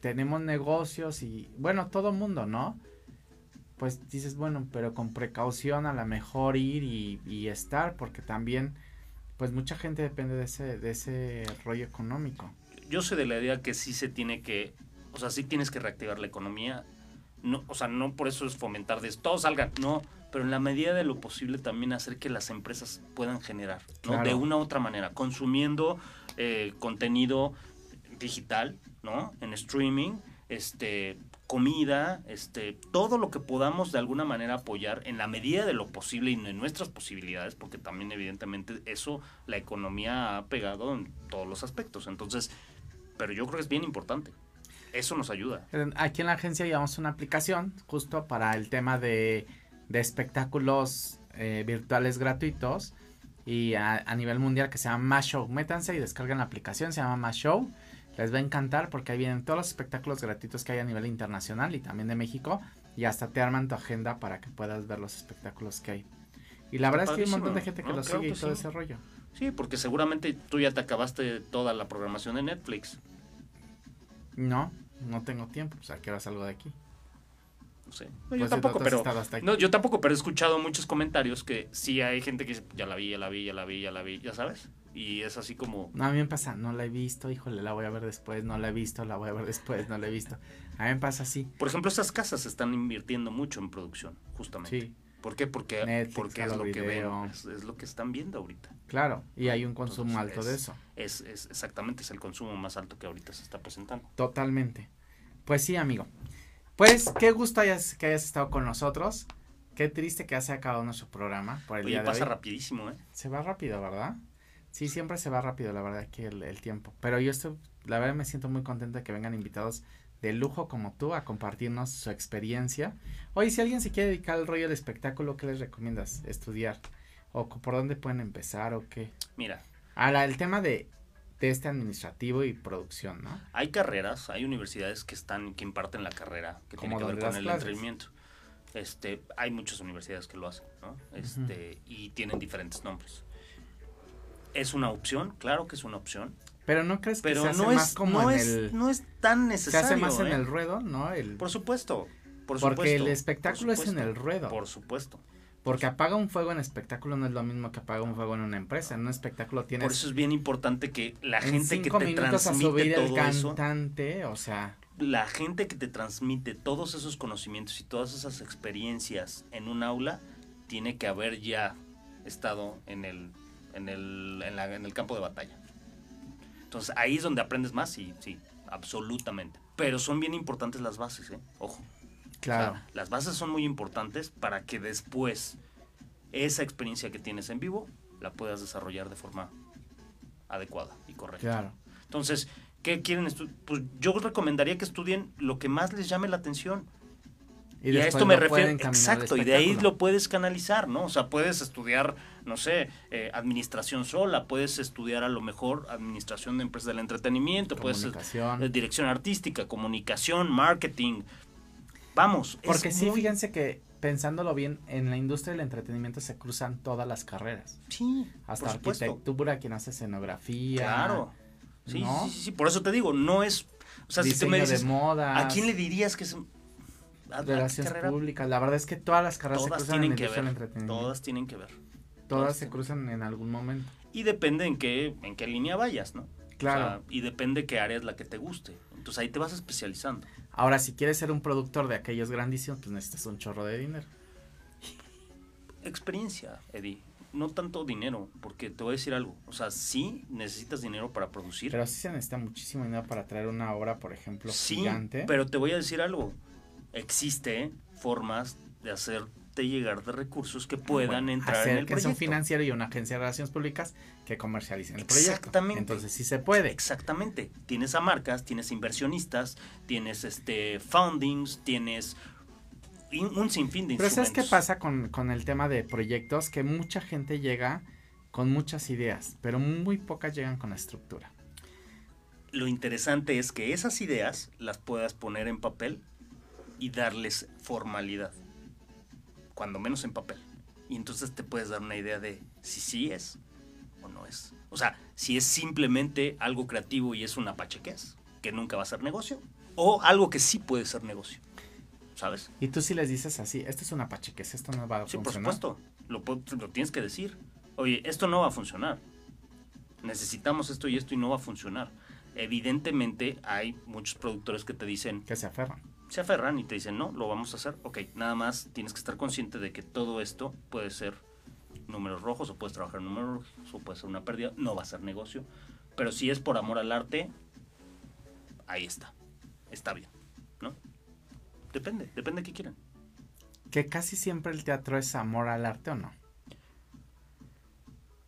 tenemos negocios y bueno todo mundo no pues dices bueno pero con precaución a lo mejor ir y, y estar porque también pues mucha gente depende de ese de ese rollo económico yo soy de la idea que sí se tiene que o sea, sí tienes que reactivar la economía. No, o sea, no por eso es fomentar de todo salga, no, pero en la medida de lo posible también hacer que las empresas puedan generar, ¿no? De una u otra manera, consumiendo eh, contenido digital, ¿no? En streaming, este, comida, este, todo lo que podamos de alguna manera apoyar en la medida de lo posible y en nuestras posibilidades, porque también evidentemente eso la economía ha pegado en todos los aspectos. Entonces, pero yo creo que es bien importante. Eso nos ayuda. Aquí en la agencia llevamos una aplicación justo para el tema de, espectáculos eh, virtuales gratuitos y a, nivel mundial que se llama Más Show. Métanse y descarguen la aplicación, se llama Más Show. Les va a encantar porque ahí vienen todos los espectáculos gratuitos que hay a nivel internacional y también de México. Y hasta te arman tu agenda para que puedas ver los espectáculos que hay. Y la verdad es que hay un montón de gente que lo sigue y todo ese rollo. Sí, porque seguramente tú ya te acabaste toda la programación de Netflix. No, no tengo tiempo, o sea, que algo de aquí. No sé. yo pues tampoco, pero. No, yo tampoco, pero he escuchado muchos comentarios que sí hay gente que dice, ya la vi, ya la vi, ya la vi, ya la vi, ya sabes. Y es así como. No, a mí me pasa, no la he visto, híjole, la voy a ver después, no la he visto, la voy a ver después, no la he visto. A mí me pasa así. Por ejemplo, esas casas están invirtiendo mucho en producción, justamente. Sí. ¿Por qué? Porque, porque es lo que veo, es, lo que están viendo ahorita. Claro, y hay un consumo alto de eso. Es, es, exactamente, es el consumo más alto que ahorita se está presentando. Totalmente. Pues sí, amigo. Pues qué gusto hayas, que hayas estado con nosotros. Qué triste que se acabado nuestro programa por el día de pasa rapidísimo, ¿eh? Se va rápido, ¿verdad? Sí, siempre se va rápido, la verdad, que el, tiempo. Pero yo estoy, la verdad me siento muy contenta de que vengan invitados de lujo como tú a compartirnos su experiencia. Oye, si alguien se quiere dedicar al rollo del espectáculo, ¿qué les recomiendas estudiar? ¿O por dónde pueden empezar o qué? Mira. Ahora, el tema de, de este administrativo y producción, ¿no? Hay carreras, hay universidades que están, que imparten la carrera, que tiene que ver con el entrenamiento. Este, hay muchas universidades que lo hacen, ¿no? Este, y tienen diferentes nombres. ¿Es una opción? Claro que es una opción. Pero no crees que se hace no más como no en es, el... No es tan necesario. Se hace más en ¿eh? el ruedo, ¿no? El... Por supuesto. Por Porque el espectáculo es en el ruedo. Por supuesto. Porque apaga un fuego en espectáculo no es lo mismo que apaga un fuego en una empresa. En un espectáculo tienes. Por eso es bien importante que la gente que te transmite todo cantante, o sea. La gente que te transmite todos esos conocimientos y todas esas experiencias en un aula tiene que haber ya estado en el en el, en, la, en el campo de batalla. Entonces ahí es donde aprendes más, sí, sí, absolutamente. Pero son bien importantes las bases, ¿eh? Ojo. Claro. las bases son muy importantes para que después esa experiencia que tienes en vivo la puedas desarrollar de forma adecuada y correcta. Claro. Entonces, ¿qué quieren Pues yo recomendaría que estudien lo que más les llame la atención. Y, a esto me refiero, exacto, y de ahí lo puedes canalizar, ¿no? O sea, puedes estudiar, no sé, eh, administración sola, puedes estudiar a lo mejor administración de empresas del entretenimiento, puedes eh, dirección artística, comunicación, marketing. Vamos. Porque sí, fíjense que pensándolo bien, en la industria del entretenimiento se cruzan todas las carreras. Sí. Hasta arquitectura, quien hace escenografía. Claro. Sí, sí, sí, por eso te digo, no es, o sea, si tú me dices, de moda. ¿a quién le dirías que es relaciones públicas. La verdad es que todas las carreras se cruzan en que ver, Todas tienen que ver. Todas, se cruzan en algún momento. Y depende en qué, en qué línea vayas, ¿no? Claro. y depende qué área es la que te guste. Entonces ahí te vas especializando. Ahora, si quieres ser un productor de aquellos grandísimos, pues necesitas un chorro de dinero. Experiencia, Eddie. No tanto dinero, porque te voy a decir algo. O sea, sí necesitas dinero para producir. Pero sí se necesita muchísimo dinero para traer una obra, por ejemplo, sí, gigante. Pero te voy a decir algo existe formas de llegar de recursos que puedan entrar en el que proyecto. un financiero y una agencia de relaciones públicas que comercialicen el proyecto. Exactamente. Entonces sí se puede. Exactamente. Tienes a marcas, tienes inversionistas, tienes este foundings, tienes un sinfín de Pero ¿sabes qué pasa con, con el tema de proyectos? Que mucha gente llega con muchas ideas, pero muy pocas llegan con la estructura. Lo interesante es que esas ideas las puedas poner en papel y darles formalidad, cuando menos en papel. Y entonces te puedes dar una idea de si sí es o no es. O sea, si es simplemente algo creativo y es una pachequez, que nunca va a ser negocio, o algo que sí puede ser negocio. ¿Sabes? Y tú si les dices así, esto es una pachequez, esto no va a funcionar. Sí, por supuesto, lo, lo tienes que decir. Oye, esto no va a funcionar. Necesitamos esto y esto y no va a funcionar. Evidentemente hay muchos productores que te dicen... Que se aferran se aferran y te dicen, no, lo vamos a hacer. Ok, nada más tienes que estar consciente de que todo esto puede ser números rojos o puedes trabajar en números rojos o puede ser una pérdida, no va a ser negocio. Pero si es por amor al arte, ahí está. Está bien, ¿no? Depende, depende de qué quieran. Que casi siempre el teatro es amor al arte o no.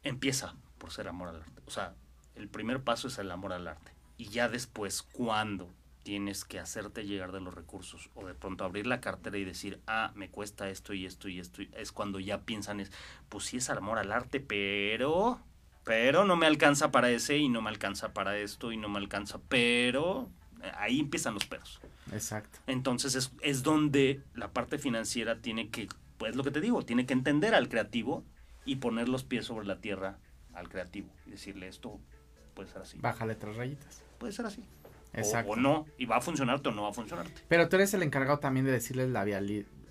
Empieza por ser amor al arte. O sea, el primer paso es el amor al arte. Y ya después, cuando tienes que hacerte llegar de los recursos o de pronto abrir la cartera y decir, ah, me cuesta esto y esto y esto, es cuando ya piensan es, pues sí es amor al arte, pero, pero no me alcanza para ese y no me alcanza para esto y no me alcanza, pero eh, ahí empiezan los peros. Exacto. Entonces es, es donde la parte financiera tiene que, pues lo que te digo, tiene que entender al creativo y poner los pies sobre la tierra al creativo y decirle esto puede ser así. Bájale tres rayitas. Puede ser así. O, no, y va a funcionarte o no va a funcionarte. Pero tú eres el encargado también de decirles la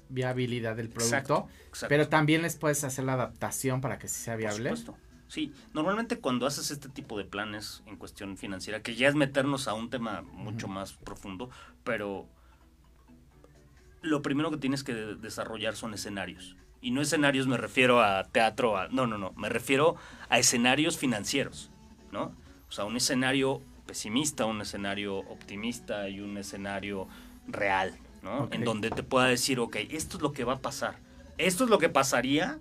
viabilidad del producto, pero también les puedes hacer la adaptación para que sí sea viable. Por supuesto. Sí, normalmente cuando haces este tipo de planes en cuestión financiera, que ya es meternos a un tema mucho más profundo, pero lo primero que tienes que desarrollar son escenarios. Y no escenarios me refiero a teatro, a, no, no, no, me refiero a escenarios financieros, ¿no? O sea, un escenario pesimista, un escenario optimista y un escenario real, ¿no? En donde te pueda decir, ok, esto es lo que va a pasar. Esto es lo que pasaría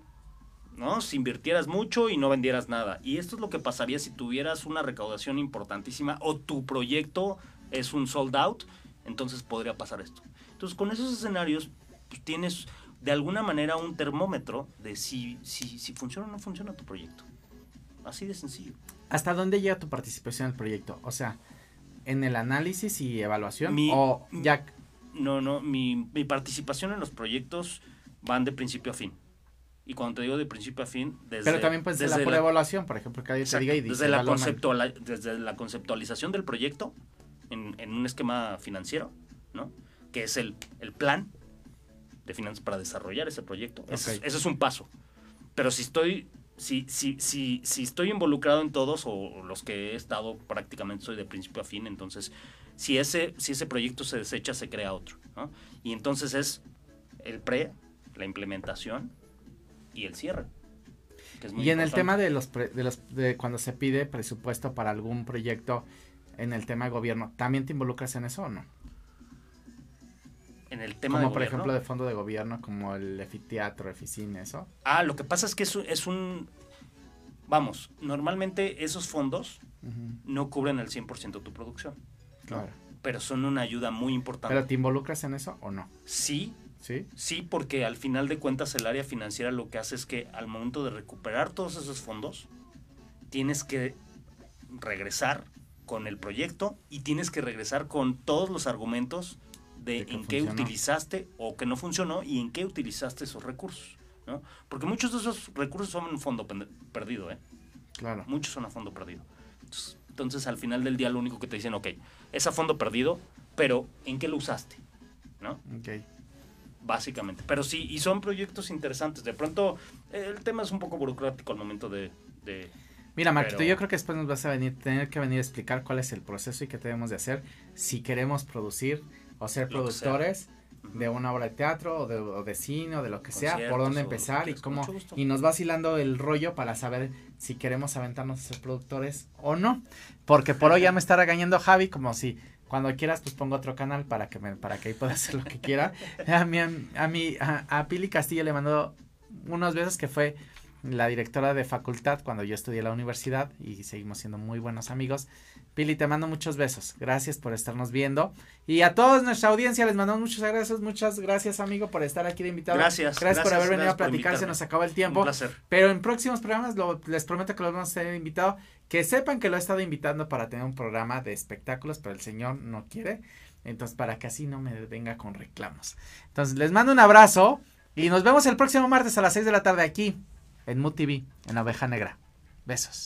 ¿no? Si invirtieras mucho y no vendieras nada. Y esto es lo que pasaría si tuvieras una recaudación importantísima o tu proyecto es un sold out, entonces podría pasar esto. Entonces, con esos escenarios, pues, tienes de alguna manera un termómetro de si, si, si funciona o no funciona tu proyecto. Así de sencillo. ¿Hasta dónde llega tu participación en el proyecto? O sea, en el análisis y evaluación o ya no no mi, mi, participación en los proyectos van de principio a fin. Y cuando te digo de principio a fin desde pero también puede ser la evaluación por ejemplo que alguien te diga y dice desde la conceptual, desde la conceptualización del proyecto en, en, un esquema financiero no que es el, el plan de finanzas para desarrollar ese proyecto. Ese es un paso. Pero si estoy si, si, si, si estoy involucrado en todos o los que he estado prácticamente soy de principio a fin, entonces si ese, si ese proyecto se desecha, se crea otro. Y entonces es el pre, la implementación y el cierre. y en el tema de los, de los de cuando se pide presupuesto para algún proyecto en el tema de gobierno, ¿también te involucras en eso o no? En el tema como por ejemplo de fondo de gobierno como el Efiteatro, Eficine, eso. Ah, lo que pasa es que es, es un vamos, normalmente esos fondos no cubren el 100% tu producción. Claro. Pero son una ayuda muy importante. ¿Pero te involucras en eso o no? Sí. ¿Sí? Sí, porque al final de cuentas el área financiera lo que hace es que al momento de recuperar todos esos fondos, tienes que regresar con el proyecto y tienes que regresar con todos los argumentos de, en qué utilizaste o que no funcionó y en qué utilizaste esos recursos. ¿no? Porque muchos de esos recursos son un fondo perdido, ¿eh? Claro. Muchos son a fondo perdido. Entonces, al final del día lo único que te dicen, ok, es a fondo perdido, pero ¿en qué lo usaste? ¿No? Ok. Básicamente. Pero sí, y son proyectos interesantes. De pronto, el tema es un poco burocrático al momento de... Mira, Marquito, yo creo que después nos vas a venir, tener que venir a explicar cuál es el proceso y qué tenemos de hacer si queremos producir o ser productores de una obra de teatro o de, de cine o de lo que sea, por dónde empezar y cómo y nos va hilando el rollo para saber si queremos aventarnos a ser productores o no, porque por hoy ya me está regañando Javi como si cuando quieras pues pongo otro canal para que me para que ahí pueda hacer lo que quiera. A mí a, mí, a, a Pili Castillo le mandó unos besos que fue la directora de facultad cuando yo estudié en la universidad y seguimos siendo muy buenos amigos. Pili, te mando muchos besos. Gracias por estarnos viendo. Y a toda nuestra audiencia les mandamos muchas gracias. Muchas gracias, amigo, por estar aquí de invitado. Gracias. Gracias, por haber venido a platicar. Se nos acaba el tiempo. Un placer. Pero en próximos programas les prometo que los vamos a tener invitado. Que sepan que lo he estado invitando para tener un programa de espectáculos, pero el señor no quiere. Entonces, para que así no me venga con reclamos. Entonces, les mando un abrazo y nos vemos el próximo martes a las 6 de la tarde aquí en MUTV, en Oveja Negra. Besos.